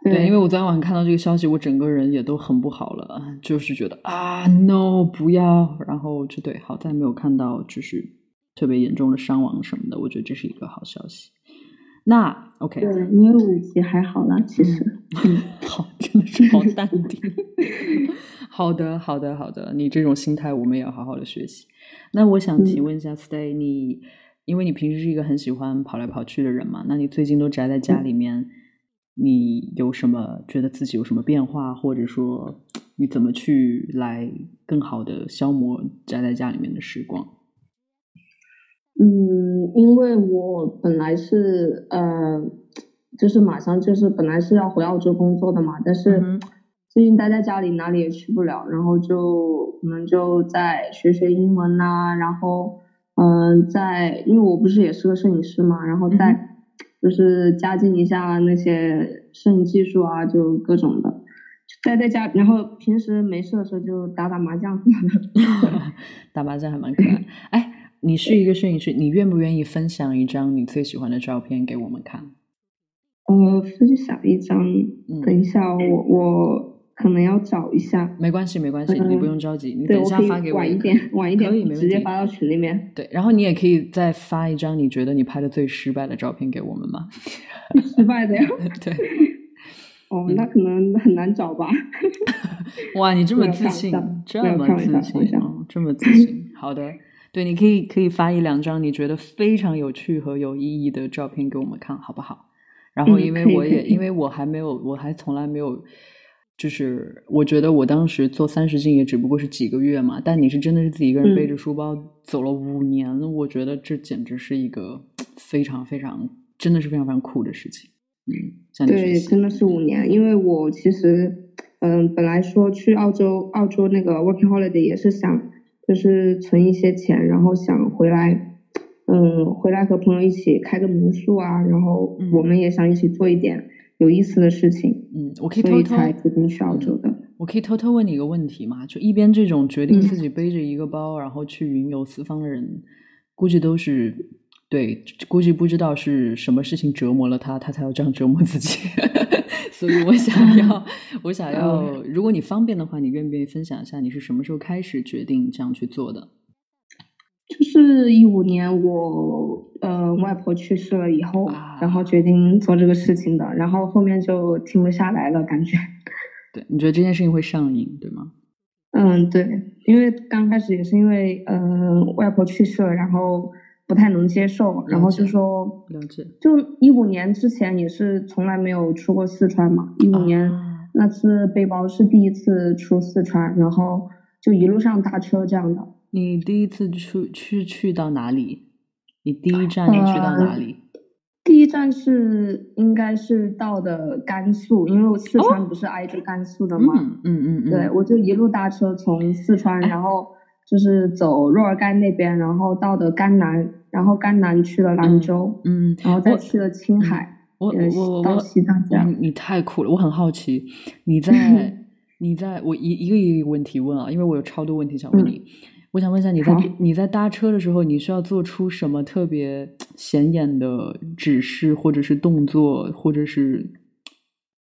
对，因为我昨天晚上看到这个消息，我整个人也都很不好了，就是觉得啊，no，不要，然后就对，好在没有看到就是特别严重的伤亡什么的，我觉得这是一个好消息。那 OK，对，因为五级还好啦，其实。嗯，好，真的是好淡定。好的，好的，好的，你这种心态我们也要好好的学习。那我想请嗯问一下，Stay，你因为你平时是一个很喜欢跑来跑去的人嘛，那你最近都宅在家里面，你有什么觉得自己有什么变化，或者说你怎么去来更好的消磨宅在家里面的时光？嗯，因为我本来是呃，就是马上就是本来是要回澳洲工作的嘛，但是最近待在家里哪里也去不了，然后就可能就在学学英文呐、然后嗯、在因为我不是也是个摄影师嘛，然后嗯再就是加进一下那些摄影技术啊，就各种的。待在家，然后平时没事的时候就打打麻将什么的。打麻将还蛮可爱。哎，你是一个摄影师，你愿不愿意分享一张你最喜欢的照片给我们看？呃，分享一张，嗯等一下，我我可能要找一下。没关系，没关系，你不用着急，你，等一下发给我晚一点，晚一点可以，没问题。直接发到群里面。对，然后你也可以再发一张你觉得你拍的最失败的照片给我们吗？失败的呀？对，哦，那可能很难找吧。哇，你这么自信这么自信哦，这么自信。好的，对，你可以可以发一两张你觉得非常有趣和有意义的照片给我们看，好不好？然后，嗯因为我也、因为我还没有，我还从来没有，就是我觉得我当时做三十斤也只不过是几个月嘛，但你是真的是自己一个人背嗯着书包走了五年，我觉得这简直是一个非常非常真的是非常非常酷的事情。嗯，向你学对，真的是五年，因为我其实，嗯，本来说去澳洲，澳洲那个 working holiday 也是想，就是存一些钱，然后想回来，嗯，回来和朋友一起开个民宿啊，然后嗯我们也想一起做一点有意思的事情，嗯，我可以偷偷才决定去澳洲的。我可以偷偷问你一个问题吗？就一边这种决定嗯自己背着一个包，然后去云游四方的人，估计都是对，估计不知道是什么事情折磨了他，他才要这样折磨自己。所以我想要，我想要，如果你方便的话，你愿不愿意分享一下你是什么时候开始决定这样去做的？就是一五年我呃外婆去世了以后，啊然后决定做这个事情的，然后后面就停不下来了，感觉。对，你觉得这件事情会上瘾，对吗？嗯，对，因为刚开始也是因为呃外婆去世了，然后不太能接受，然后就说，了解。就一五年之前也是从来没有出过四川嘛，一五年啊那次背包是第一次出四川，然后就一路上搭车这样的。你第一次去去去到哪里？你第一站你去到哪呃里？第一站是应该是到的甘肃，因为我四川不是挨着甘肃的嘛，嗯嗯嗯嗯，对，我就一路搭车从四川，然后就是走若尔盖那边，然后到的甘南，然后甘南去了兰州，嗯，然后再去了青海，我呃我我我到西藏这样。你太酷了！我很好奇，你 在你在我一一个一个问题问啊，因为我有超多问题想问嗯你。我想问一下，你在你在搭车的时候，你需要做出什么特别显眼的指示，或者是动作，或者是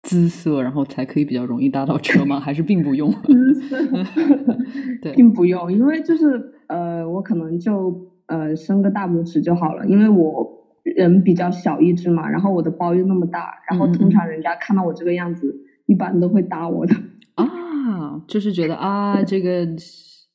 姿色，然后才可以比较容易搭到车吗？还是并不用？对并不用，因为就是呃，我可能就呃伸个大拇指就好了，因为我人比较小一只嘛，然后我的包又那么大，然后通常人家看到我这个样子，一般都会搭我的。啊，就是觉得啊，这个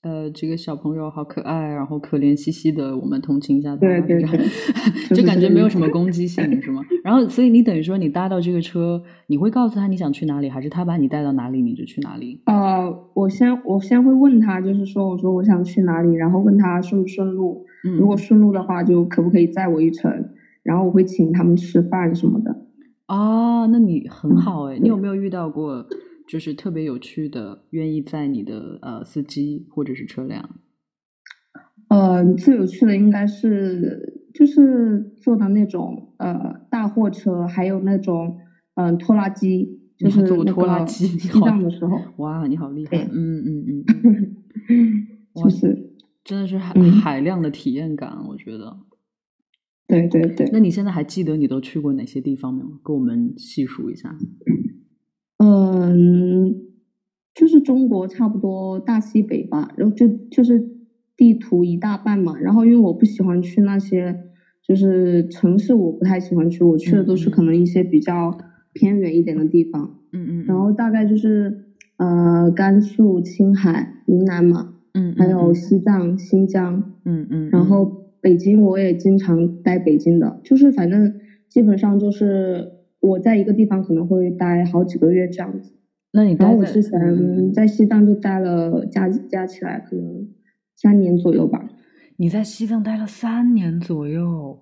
呃，这个小朋友好可爱，然后可怜兮兮的，我们同情一下他，对对对，就感觉没有什么 攻击性，是吗？然后，所以你等于说你搭到这个车，你会告诉他你想去哪里，还是他把你带到哪里你就去哪里？呃，我先我先会问他，就是说我说我想去哪里，然后问他顺不顺路，如果顺路的话，就可不可以载我一程，然后我会请他们吃饭什么的。哦，那你很好哎，你有没有遇到过就是特别有趣的，愿意在你的呃司机或者是车辆？呃，最有趣的应该是就是坐的那种呃大货车，还有那种嗯拖拉机，就是坐拖拉机 西藏的时候。哇，你好厉害！嗯嗯嗯，就是真的是海海量的体验感，我觉得。对对对，那你现在还记得你都去过哪些地方没有？跟我们细数一下。嗯，就是中国差不多大西北吧，然后就就是地图一大半嘛。然后因为我不喜欢去那些就是城市，我不太喜欢去，我去的都是可能一些比较偏远一点的地方。嗯嗯。然后大概就是呃甘肃、青海、云南嘛，嗯，还有西藏、新疆，嗯嗯，然后。北京我也经常待北京的，就是反正基本上就是我在一个地方可能会待好几个月这样子。那你然后我之前在西藏就待了加加起来可能三年左右吧。你在西藏待了三年左右，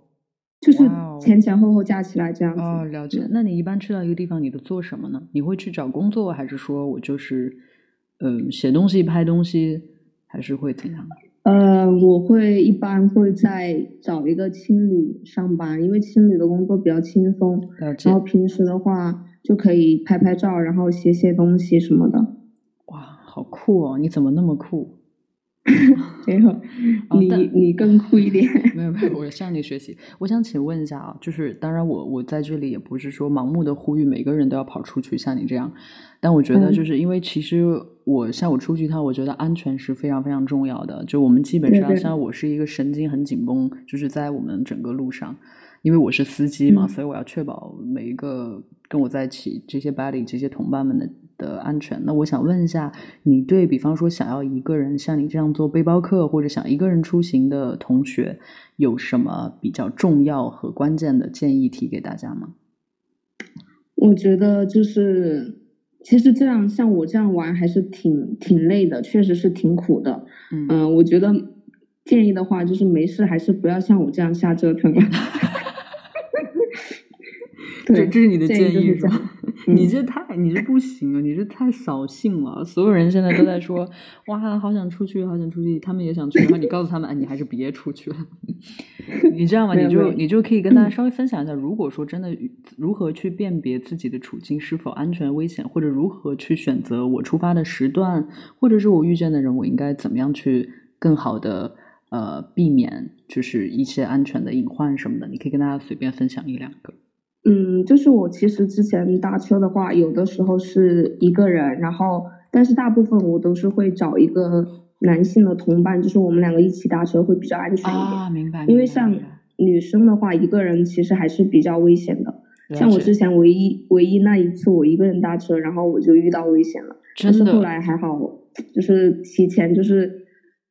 就是前前后后加起来这样子。哦，了解。那你一般去到一个地方，你都做什么呢？你会去找工作，还是说我就是嗯写东西、拍东西，还是会怎样？呃，我会一般会在找一个青旅上班，因为青旅的工作比较轻松，然后平时的话就可以拍拍照，然后写写东西什么的。哇，好酷哦！你怎么那么酷？没有，你你更酷一点。没有没有，我向你学习。我想请问一下啊，就是当然我我在这里也不是说盲目的呼吁每个人都要跑出去像你这样，但我觉得就是因为其实我像我出去一趟，我觉得安全是非常非常重要的。就我们基本上像我是一个神经很紧绷，就是在我们整个路上，因为我是司机嘛，所以我要确保每一个跟我在一起这些 buddy 这些同伴们的。的安全。那我想问一下，你对比方说想要一个人像你这样做背包客，或者想一个人出行的同学，有什么比较重要和关键的建议提给大家吗？我觉得就是，其实这样像我这样玩还是挺挺累的，确实是挺苦的。嗯，我觉得建议的话就是没事还是不要像我这样瞎折腾了。这这是你的建议是吧？你这太你这不行啊！你这太扫兴了。所有人现在都在说哇，好想出去，好想出去。他们也想去，然后你告诉他们，哎，你还是别出去了。你这样吧，你就你就可以跟大家稍微分享一下，如果说真的如何去辨别自己的处境是否安全危险，或者如何去选择我出发的时段，或者是我遇见的人，我应该怎么样去更好的呃避免就是一些安全的隐患什么的，你可以跟大家随便分享一两个。嗯，就是我其实之前搭车的话，有的时候是一个人，然后但是大部分我都是会找一个男性的同伴，就是我们两个一起搭车会比较安全一点。啊，明白。因为像女生的话，一个人其实还是比较危险的。像我之前唯一唯一那一次，我一个人搭车，然后我就遇到危险了。但是后来还好，就是提前就是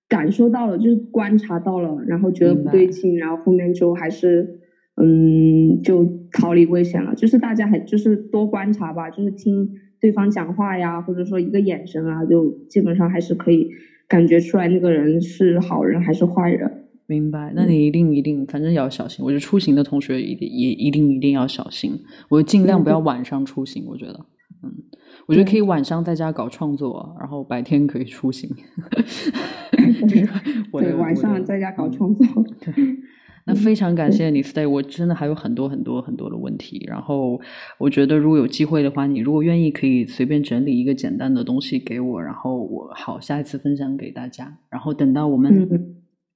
感受到了，就是观察到了，然后觉得不对劲，然后后面就还是。嗯，就逃离危险了。就是大家还就是多观察吧，就是听对方讲话呀，或者说一个眼神啊，就基本上还是可以感觉出来那个人是好人还是坏人。明白？那你一定一定，反正也要小心。我觉得出行的同学一定也一定一定要小心。我尽量不要晚上出行。我觉得，嗯，我觉得可以晚上在家搞创作，然后白天可以出行。对，晚上在家搞创作。那非常感谢你，Stay。我真的还有很多很多很多的问题。然后我觉得，如果有机会的话，你如果愿意，可以随便整理一个简单的东西给我，然后我好下一次分享给大家。然后等到我们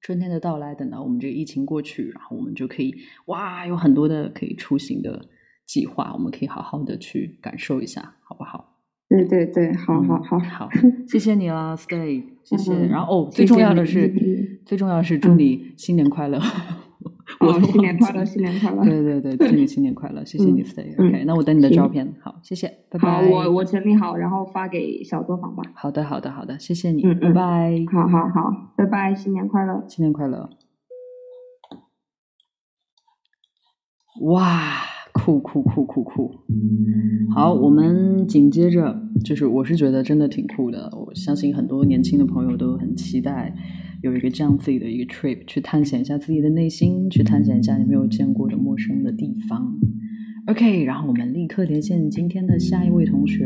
春天的到来，等到我们这个疫情过去，然后我们就可以哇，有很多的可以出行的计划，我们可以好好的去感受一下，好不好？对对对，好好好好，谢谢你啦，Stay，谢谢。然后哦，最重要的是，最重要的是祝你新年快乐。好，新年快乐，新年快乐。对对对，祝你新年快乐，谢谢你 stay。OK，那我等你的照片。好，谢谢，拜拜。好，我我整理好，然后发给小作坊吧。好的，好的，好的，谢谢你，嗯拜拜。好好好，拜拜，新年快乐，新年快乐。哇，酷酷酷酷酷！好，我们紧接着就是，我是觉得真的挺酷的。我相信很多年轻的朋友都很期待有一个这样自己的一个 trip，去探险一下自己的内心，去探险一下你没有见过的陌生的地方。OK，然后我们立刻连线今天的下一位同学，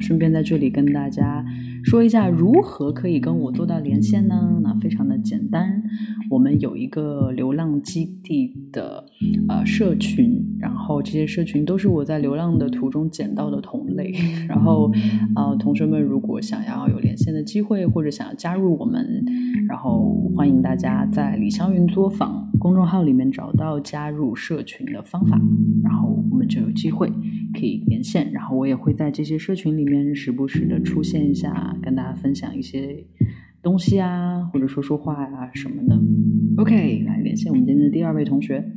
顺便在这里跟大家说一下如何可以跟我做到连线呢？那非常的简单，我们有一个流浪基地的呃社群，然后这些社群都是我在流浪的途中捡到的同类，然后呃同学们如果想要有连线的机会或者想要加入我们，然后欢迎大家在李香云作坊公众号里面找到加入社群的方法，然后。我们就有机会可以连线，然后我也会在这些社群里面时不时的出现一下，跟大家分享一些东西啊，或者说说话呀什么的。OK，来连线我们今天的第二位同学。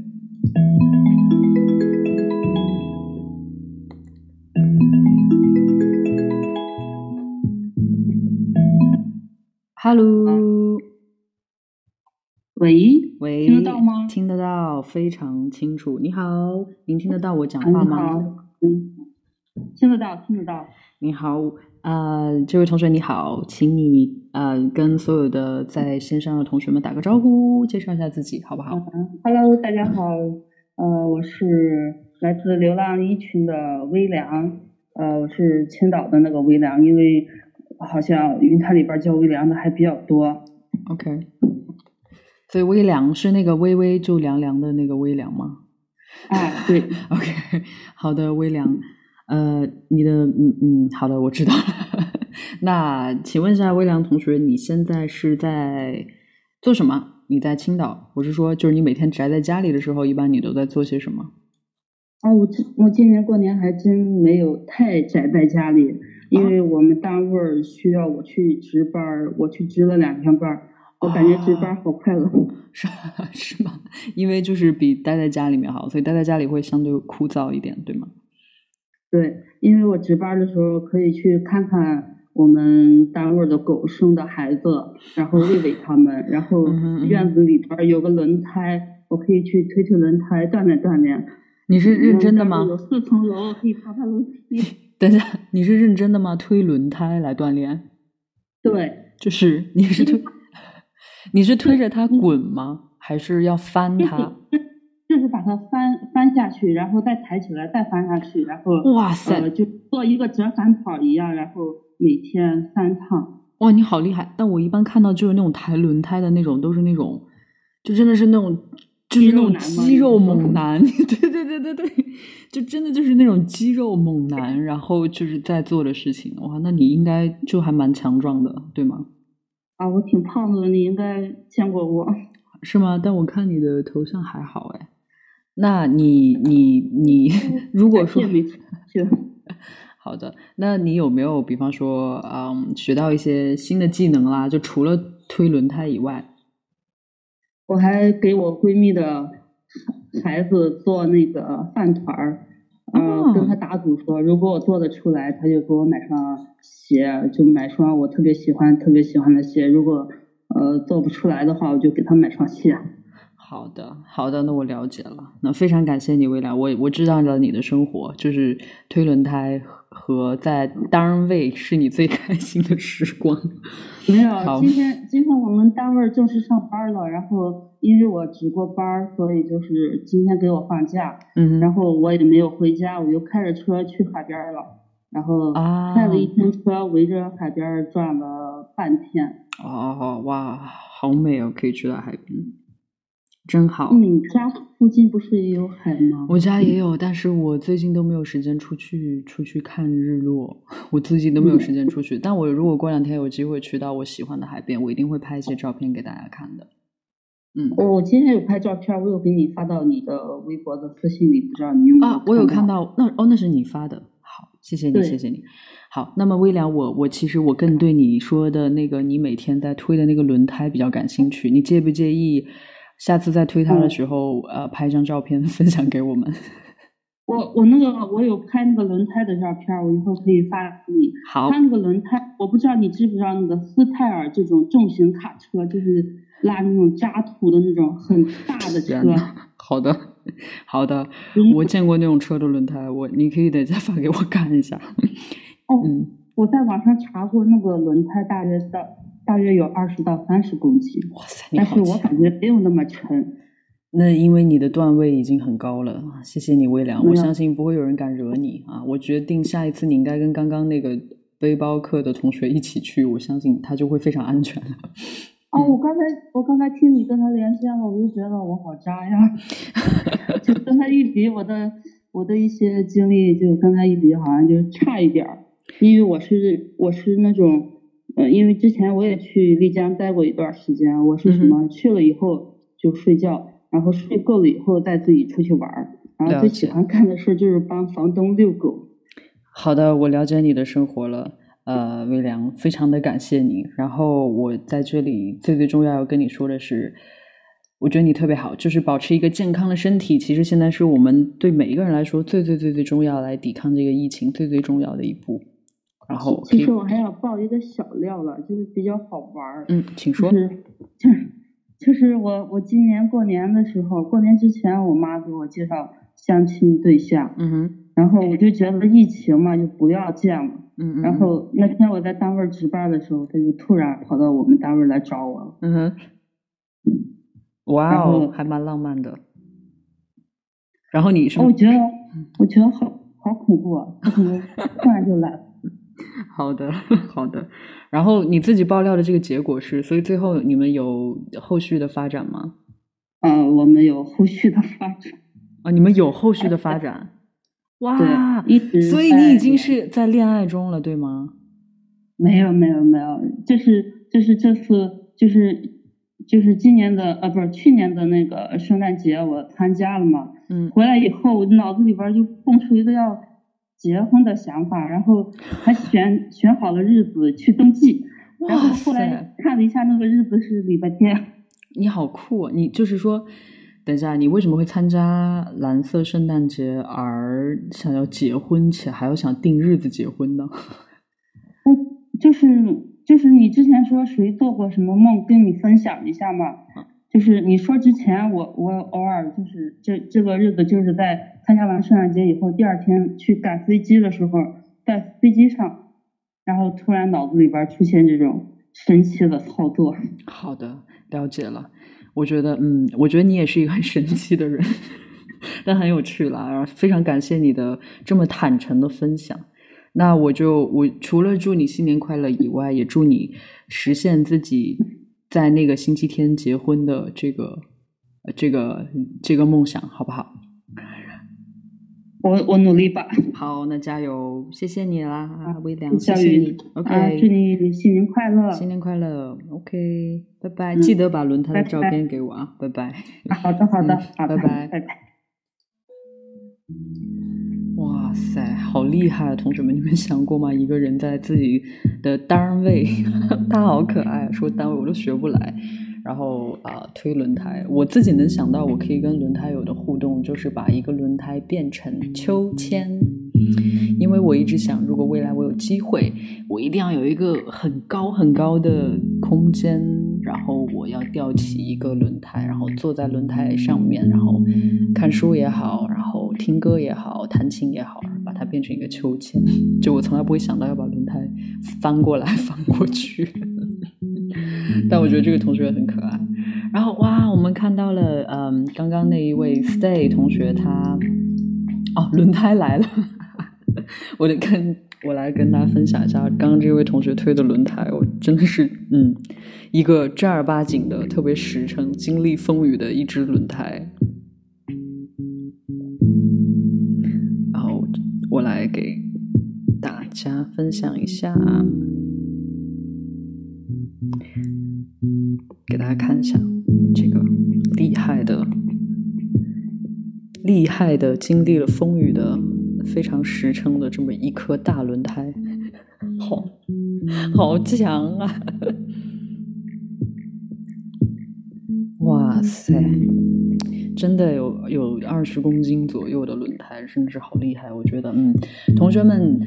Hello，喂。喂，听得到吗？听得到，非常清楚。你好，您听得到我讲话吗？好，嗯，听得到，听得到。你好，呃，这位同学你好，请你呃跟所有的在线上的同学们打个招呼，介绍一下自己，好不好？Hello，大家好，呃，我是来自流浪一群的微凉，呃，我是青岛的那个微凉，因为好像云台里边叫微凉的还比较多。OK。所以微凉是那个微微就凉凉的那个微凉吗？哎，对，OK，好的，微凉，呃，你的，嗯嗯，好的，我知道了。那请问一下，微凉同学，你现在是在做什么？你在青岛？我是说，就是你每天宅在家里的时候，一般你都在做些什么？啊，我今我今年过年还真没有太宅在家里，因为我们单位需要我去值班，我去值了两天班。我感觉值班好快乐，是 是吗？因为就是比待在家里面好，所以待在家里会相对枯燥一点，对吗？对，因为我值班的时候可以去看看我们单位的狗生的孩子，然后喂喂它们，然后院子里边有个轮胎，我可以去推推轮胎锻炼锻炼。你是认真的吗？有四层楼，可以爬爬楼梯。等下，你是认真的吗？推轮胎来锻炼？对，就是你是推。你是推着它滚吗？还是要翻它？就是把它翻翻下去，然后再抬起来，再翻下去，然后哇塞，就做一个折返跑一样，然后每天三趟。哇，你好厉害！但我一般看到就是那种抬轮胎的那种，都是那种，就真的是那种，就是那种肌肉猛男。对对对对对，就真的就是那种肌肉猛男，然后就是在做的事情。哇，那你应该就还蛮强壮的，对吗？啊，我挺胖的，你应该见过我，是吗？但我看你的头像还好哎。那你你你，如果说 好的，那你有没有比方说，嗯，学到一些新的技能啦？就除了推轮胎以外，我还给我闺蜜的孩子做那个饭团儿。嗯，跟他打赌说，如果我做得出来，他就给我买双鞋，就买双我特别喜欢、特别喜欢的鞋。如果呃做不出来的话，我就给他买双鞋。好的，好的，那我了解了。那非常感谢你，未来我我知道了你的生活，就是推轮胎和在单位是你最开心的时光。没有，今天今天我们单位正式上班了，然后因为我值过班，所以就是今天给我放假。嗯，然后我也没有回家，我就开着车去海边了，然后开了一天车，围着海边转了半天。哦，哇，好美哦，可以去到海边。真好。你家附近不是也有海吗？我家也有，但是我最近都没有时间出去出去看日落。我自己都没有时间出去，但我如果过两天有机会去到我喜欢的海边，我一定会拍一些照片给大家看的。嗯，我今天有拍照片，我有给你发到你的微博的私信里，不知道你有没有啊？我有看到，那哦，那是你发的，好，谢谢你，谢谢你。好，那么微凉，我我其实我更对你说的那个，你每天在推的那个轮胎比较感兴趣，你介不介意？下次在推他的时候，呃，拍张照片分享给我们。我我那个我有拍那个轮胎的照片，我一会儿可以发给你。好，它那个轮胎，我不知道你知不知道那个斯泰尔这种重型卡车，就是拉那种渣土的那种很大的车。好的，好的，我见过那种车的轮胎，我你可以等下发给我看一下。哦，我在网上查过，那个轮胎大约到大约有二十到三十公斤。哇塞，但是我感觉没有那么沉。那因为你的段位已经很高了，谢谢你，微凉。我相信不会有人敢惹你啊！我决定下一次你应该跟刚刚那个背包客的同学一起去，我相信他就会非常安全。哦，我刚才我刚才听你跟他连线了，我就觉得我好渣呀！就跟他一比，我的我的一些经历就跟他一比，好像就差一点儿。因为我是我是那种，呃，因为之前我也去丽江待过一段时间，我是什么去了以后就睡觉。然后睡够了以后再自己出去玩儿，然后最喜欢干的事就是帮房东遛狗。好的，我了解你的生活了，呃，微凉，非常的感谢你。然后我在这里最最重要要跟你说的是，我觉得你特别好，就是保持一个健康的身体，其实现在是我们对每一个人来说最最最最重要来抵抗这个疫情最最重要的一步。然后，其实我还要爆一个小料了，就是比较好玩儿。嗯，请说。就 是就是。就是我，我今年过年的时候，过年之前，我妈给我介绍相亲对象，嗯哼，然后我就觉得疫情嘛，就不要见了，嗯嗯，然后那天我在单位值班的时候，他就突然跑到我们单位来找我了，嗯哼，哇哦，还蛮浪漫的。然后你是？我觉得，我觉得好好恐怖啊，他怎么突然就来了？好的，好的。然后你自己爆料的这个结果是，所以最后你们有后续的发展吗？嗯，我们有后续的发展。啊，你们有后续的发展？哇，一直。所以你已经是在恋爱中了，对吗？没有，没有，没有。就是就是这次就是就是今年的呃，不是去年的那个圣诞节，我参加了嘛。嗯。回来以后，我脑子里边就蹦出一个要。结婚的想法，然后还选 选好了日子去登记，然后后来看了一下那个日子是礼拜天。你好酷！你就是说，等一下，你为什么会参加蓝色圣诞节而想要结婚，且还要想定日子结婚呢？我 就是就是你之前说谁做过什么梦，跟你分享一下嘛。就是你说之前，我我偶尔就是这这个日子就是在参加完圣诞节以后，第二天去赶飞机的时候，在飞机上，然后突然脑子里边出现这种神奇的操作。好的，了解了。我觉得，嗯，我觉得你也是一个很神奇的人，但很有趣了。然后非常感谢你的这么坦诚的分享。那我就我除了祝你新年快乐以外，也祝你实现自己。在那个星期天结婚的这个这个这个梦想，好不好？我我努力吧。好，那加油！谢谢你啦，微凉，谢谢你。OK，祝你新年快乐！新年快乐！OK，拜拜！记得把轮胎的照片给我啊！拜拜！好的，好的，好，拜拜，拜拜。哇塞，好厉害啊！同学们，你们想过吗？一个人在自己的单位，他好可爱，说单位我都学不来。然后啊，推轮胎，我自己能想到，我可以跟轮胎有的互动，就是把一个轮胎变成秋千。因为我一直想，如果未来我有机会，我一定要有一个很高很高的空间，然后我要吊起一个轮胎，然后坐在轮胎上面，然后看书也好，然后听歌也好，弹琴也好，把它变成一个秋千。就我从来不会想到要把轮胎翻过来 翻过去。但我觉得这个同学很可爱。然后哇，我们看到了，嗯，刚刚那一位 Stay 同学，他哦，轮胎来了。我得跟我来跟大家分享一下，刚刚这位同学推的轮胎，我真的是嗯，一个正儿八经的、特别实诚、经历风雨的一只轮胎。给大家分享一下。给大家看一下这个厉害的、厉害的，经历了风雨的、非常实诚的这么一颗大轮胎，好好强啊！哇塞，真的有有二十公斤左右的轮胎，甚至好厉害。我觉得，嗯，同学们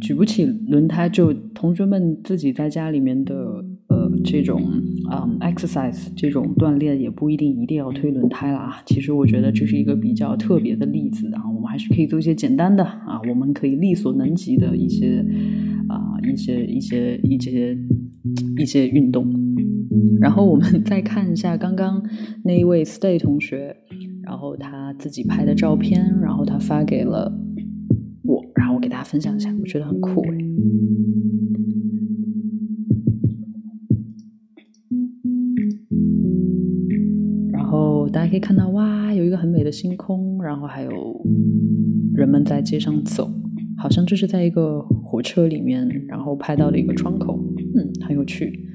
举不起轮胎，就同学们自己在家里面的呃这种啊 exercise 这种锻炼，也不一定一定要推轮胎啦。其实我觉得这是一个比较特别的例子啊，我们还是可以做一些简单的啊，我们可以力所能及的一些啊一些一些一些一些运动。然后我们再看一下刚刚那一位 Stay 同学，然后他自己拍的照片，然后他发给了我，然后我给大家分享一下，我觉得很酷哎。然后大家可以看到，哇，有一个很美的星空，然后还有人们在街上走，好像这是在一个火车里面，然后拍到的一个窗口，嗯，很有趣。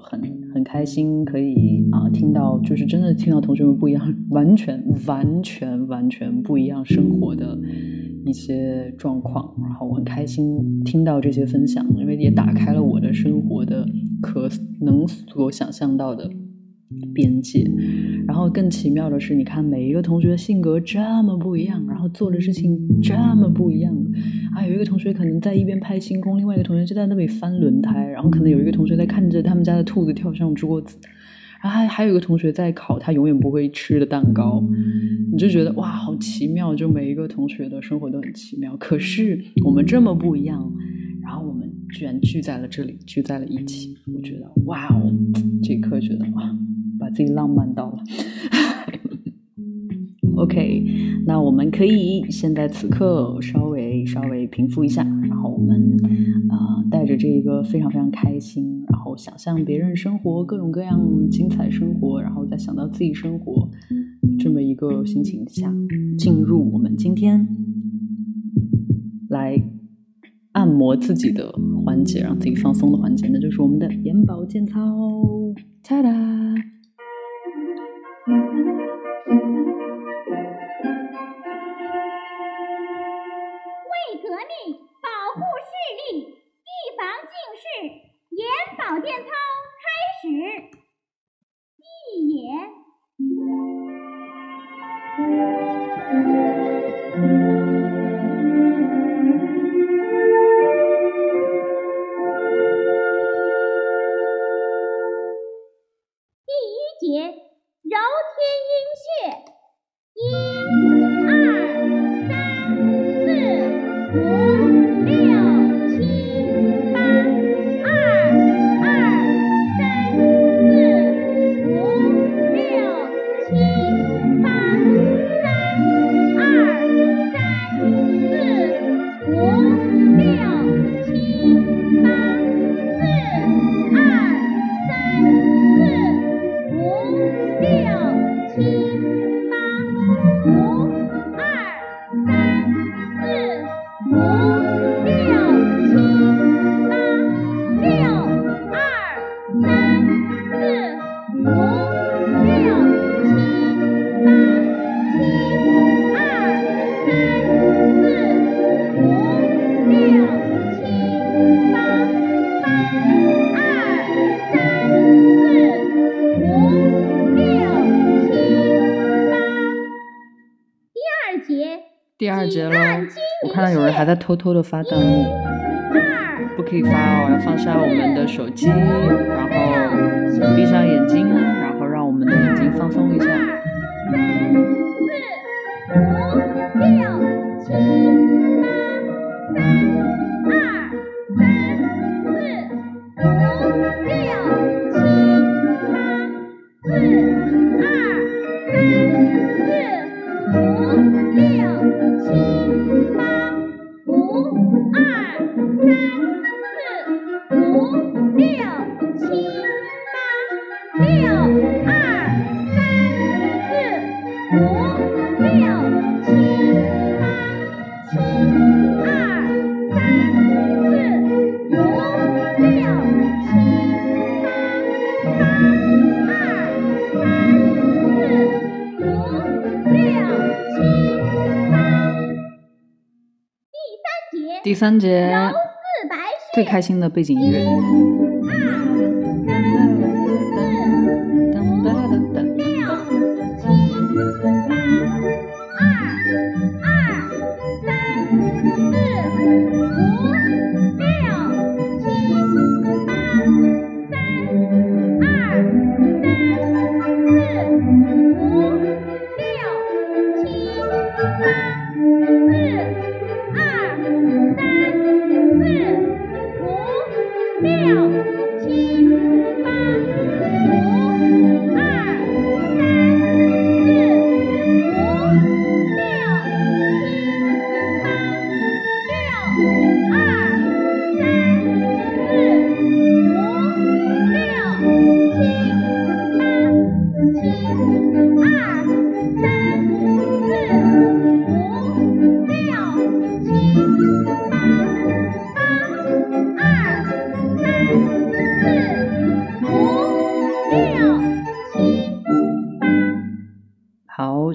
很很开心，可以啊听到，就是真的听到同学们不一样，完全完全完全不一样生活的一些状况。然后我很开心听到这些分享，因为也打开了我的生活的可能所想象到的边界。然后更奇妙的是，你看每一个同学的性格这么不一样，然做的事情这么不一样。啊，有一个同学可能在一边拍星空，另外一个同学就在那里翻轮胎，然后可能有一个同学在看着他们家的兔子跳上桌子，然后还还有一个同学在烤他永远不会吃的蛋糕。你就觉得哇，好奇妙！就每一个同学的生活都很奇妙，可是我们这么不一样，然后我们居然聚在了这里，聚在了一起。我觉得哇哦，这一刻觉得哇。把自己浪漫到了。OK，那我们可以现在此刻稍微稍微平复一下，然后我们啊带着这个非常非常开心，然后想象别人生活各种各样精彩生活，然后再想到自己生活这么一个心情下，进入我们今天来按摩自己的环节，让自己放松的环节，那就是我们的眼保健操。哒哒。眼保健操开始。闭眼。第一节揉天阴穴，一、二、三、四、五、还在偷偷的发弹幕，不可以发哦，要放下我们的手机，然后闭上眼睛，然后让我们的眼睛放松一下。三节，第三节最。开心的背景音乐。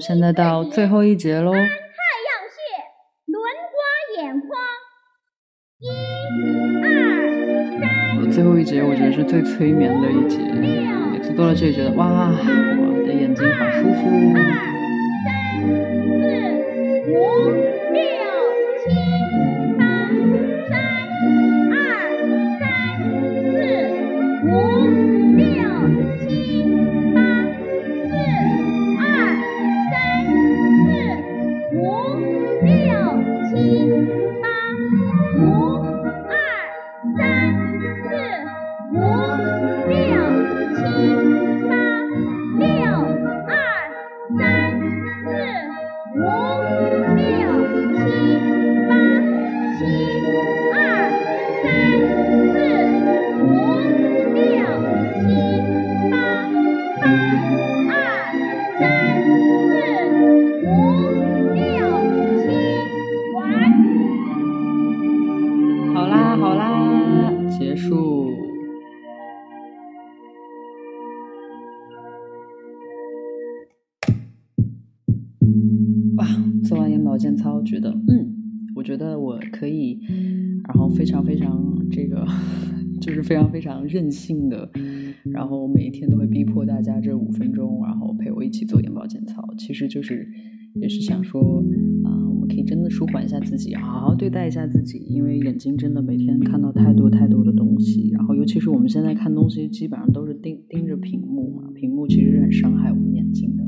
现在到最后一节喽。太阳穴，轮刮眼眶。一、二、三、我最后一节我觉得是最催眠的一节，每次做到这里觉得哇，我的眼睛好舒服。现在看东西，基本上都是盯盯着屏幕嘛，屏幕其实是很伤害我们眼睛的。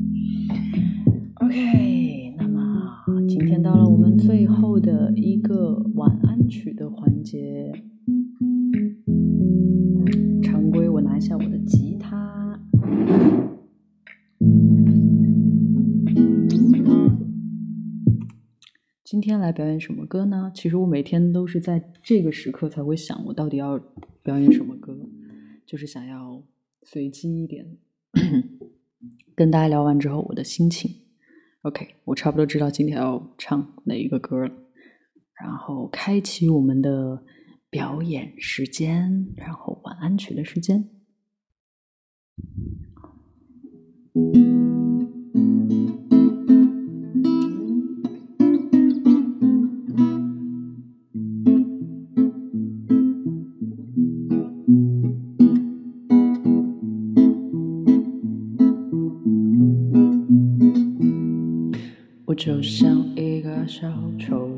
OK，那么今天到了我们最后的一个晚安曲的环节。常规，我拿一下我的吉他。今天来表演什么歌呢？其实我每天都是在这个时刻才会想，我到底要表演什么歌，就是想要随机一点，跟大家聊完之后我的心情。OK，我差不多知道今天要唱哪一个歌了，然后开启我们的表演时间，然后晚安曲的时间。就像一个小丑，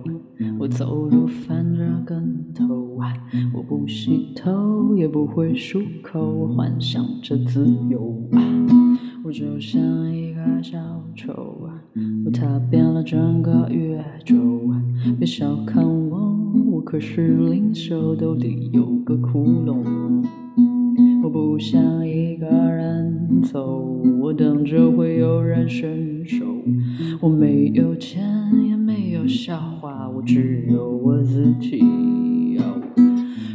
我走路翻着跟头啊，我不洗头也不会漱口，我幻想着自由啊。我就像一个小丑，我踏遍了整个宇宙啊。别小看我，我可是灵秀，兜里有个窟窿。我不想一个人走，我等着会有人伸手。我没有钱，也没有笑话，我只有我自己。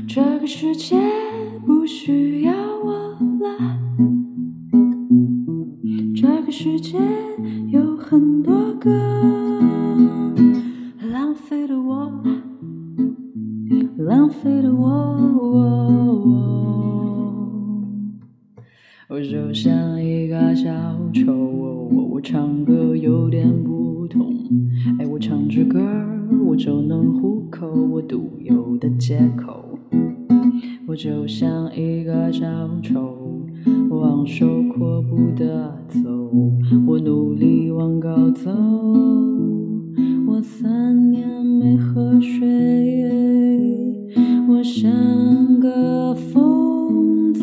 这个世界不需要我了，这个世界有很多个浪费的我，浪费的我。我就像一个小丑，我我唱歌有点不同，哎，我唱支歌我就能糊口，我独有的借口。我就像一个小丑，我昂首阔步的走，我努力往高走，我三年没喝水，我像个疯子，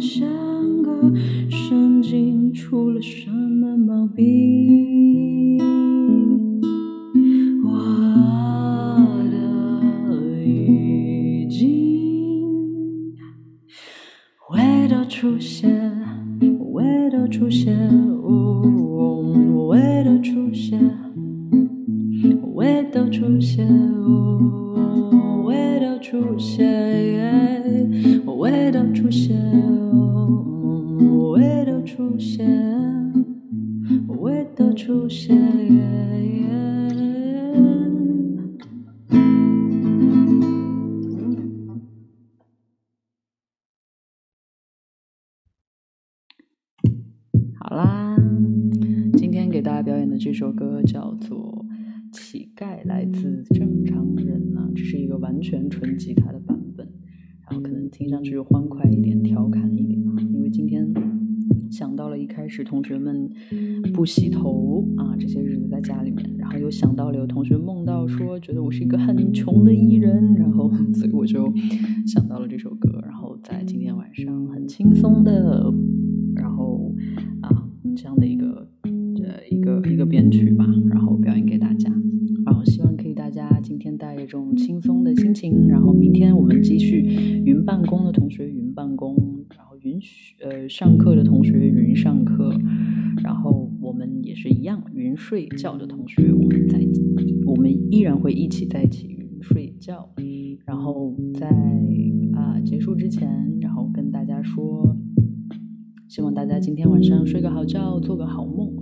像个神经出了什么毛病？我的已经味道出现，味道出现，哦，味道出现，味道出现，哦，味道出现，是同学们不洗头啊，这些日子在家里面，然后又想到了有同学梦到说觉得我是一个很穷的艺人，然后所以我就想到了这首歌，然后在今天晚上很轻松的，然后啊这样的一个这一个一个编曲吧，然后表演给大家，然后希望可以大家今天带着这种轻松的心情，然后明天我们继续云办公的同学云办公，然后允许呃上课的同学云上课，也是一样云睡觉的同学，我们在我们依然会一起在一起云睡觉，然后在啊、结束之前，然后跟大家说。希望大家今天晚上睡个好觉，做个好梦，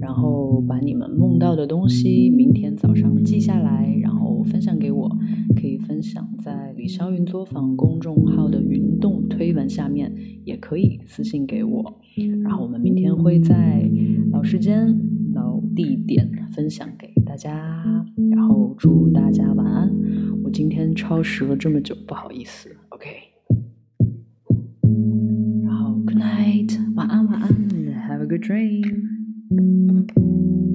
然后把你们梦到的东西明天早上记下来，然后分享给我，可以分享在李霄云作坊公众号的云动推文下面，也可以私信给我，然后我们明天会在老时间、老地点分享给大家，然后祝大家晚安。我今天超时了这么久，不好意思，OK。然后 Good night，晚安晚安，Have a good dream。Thank you.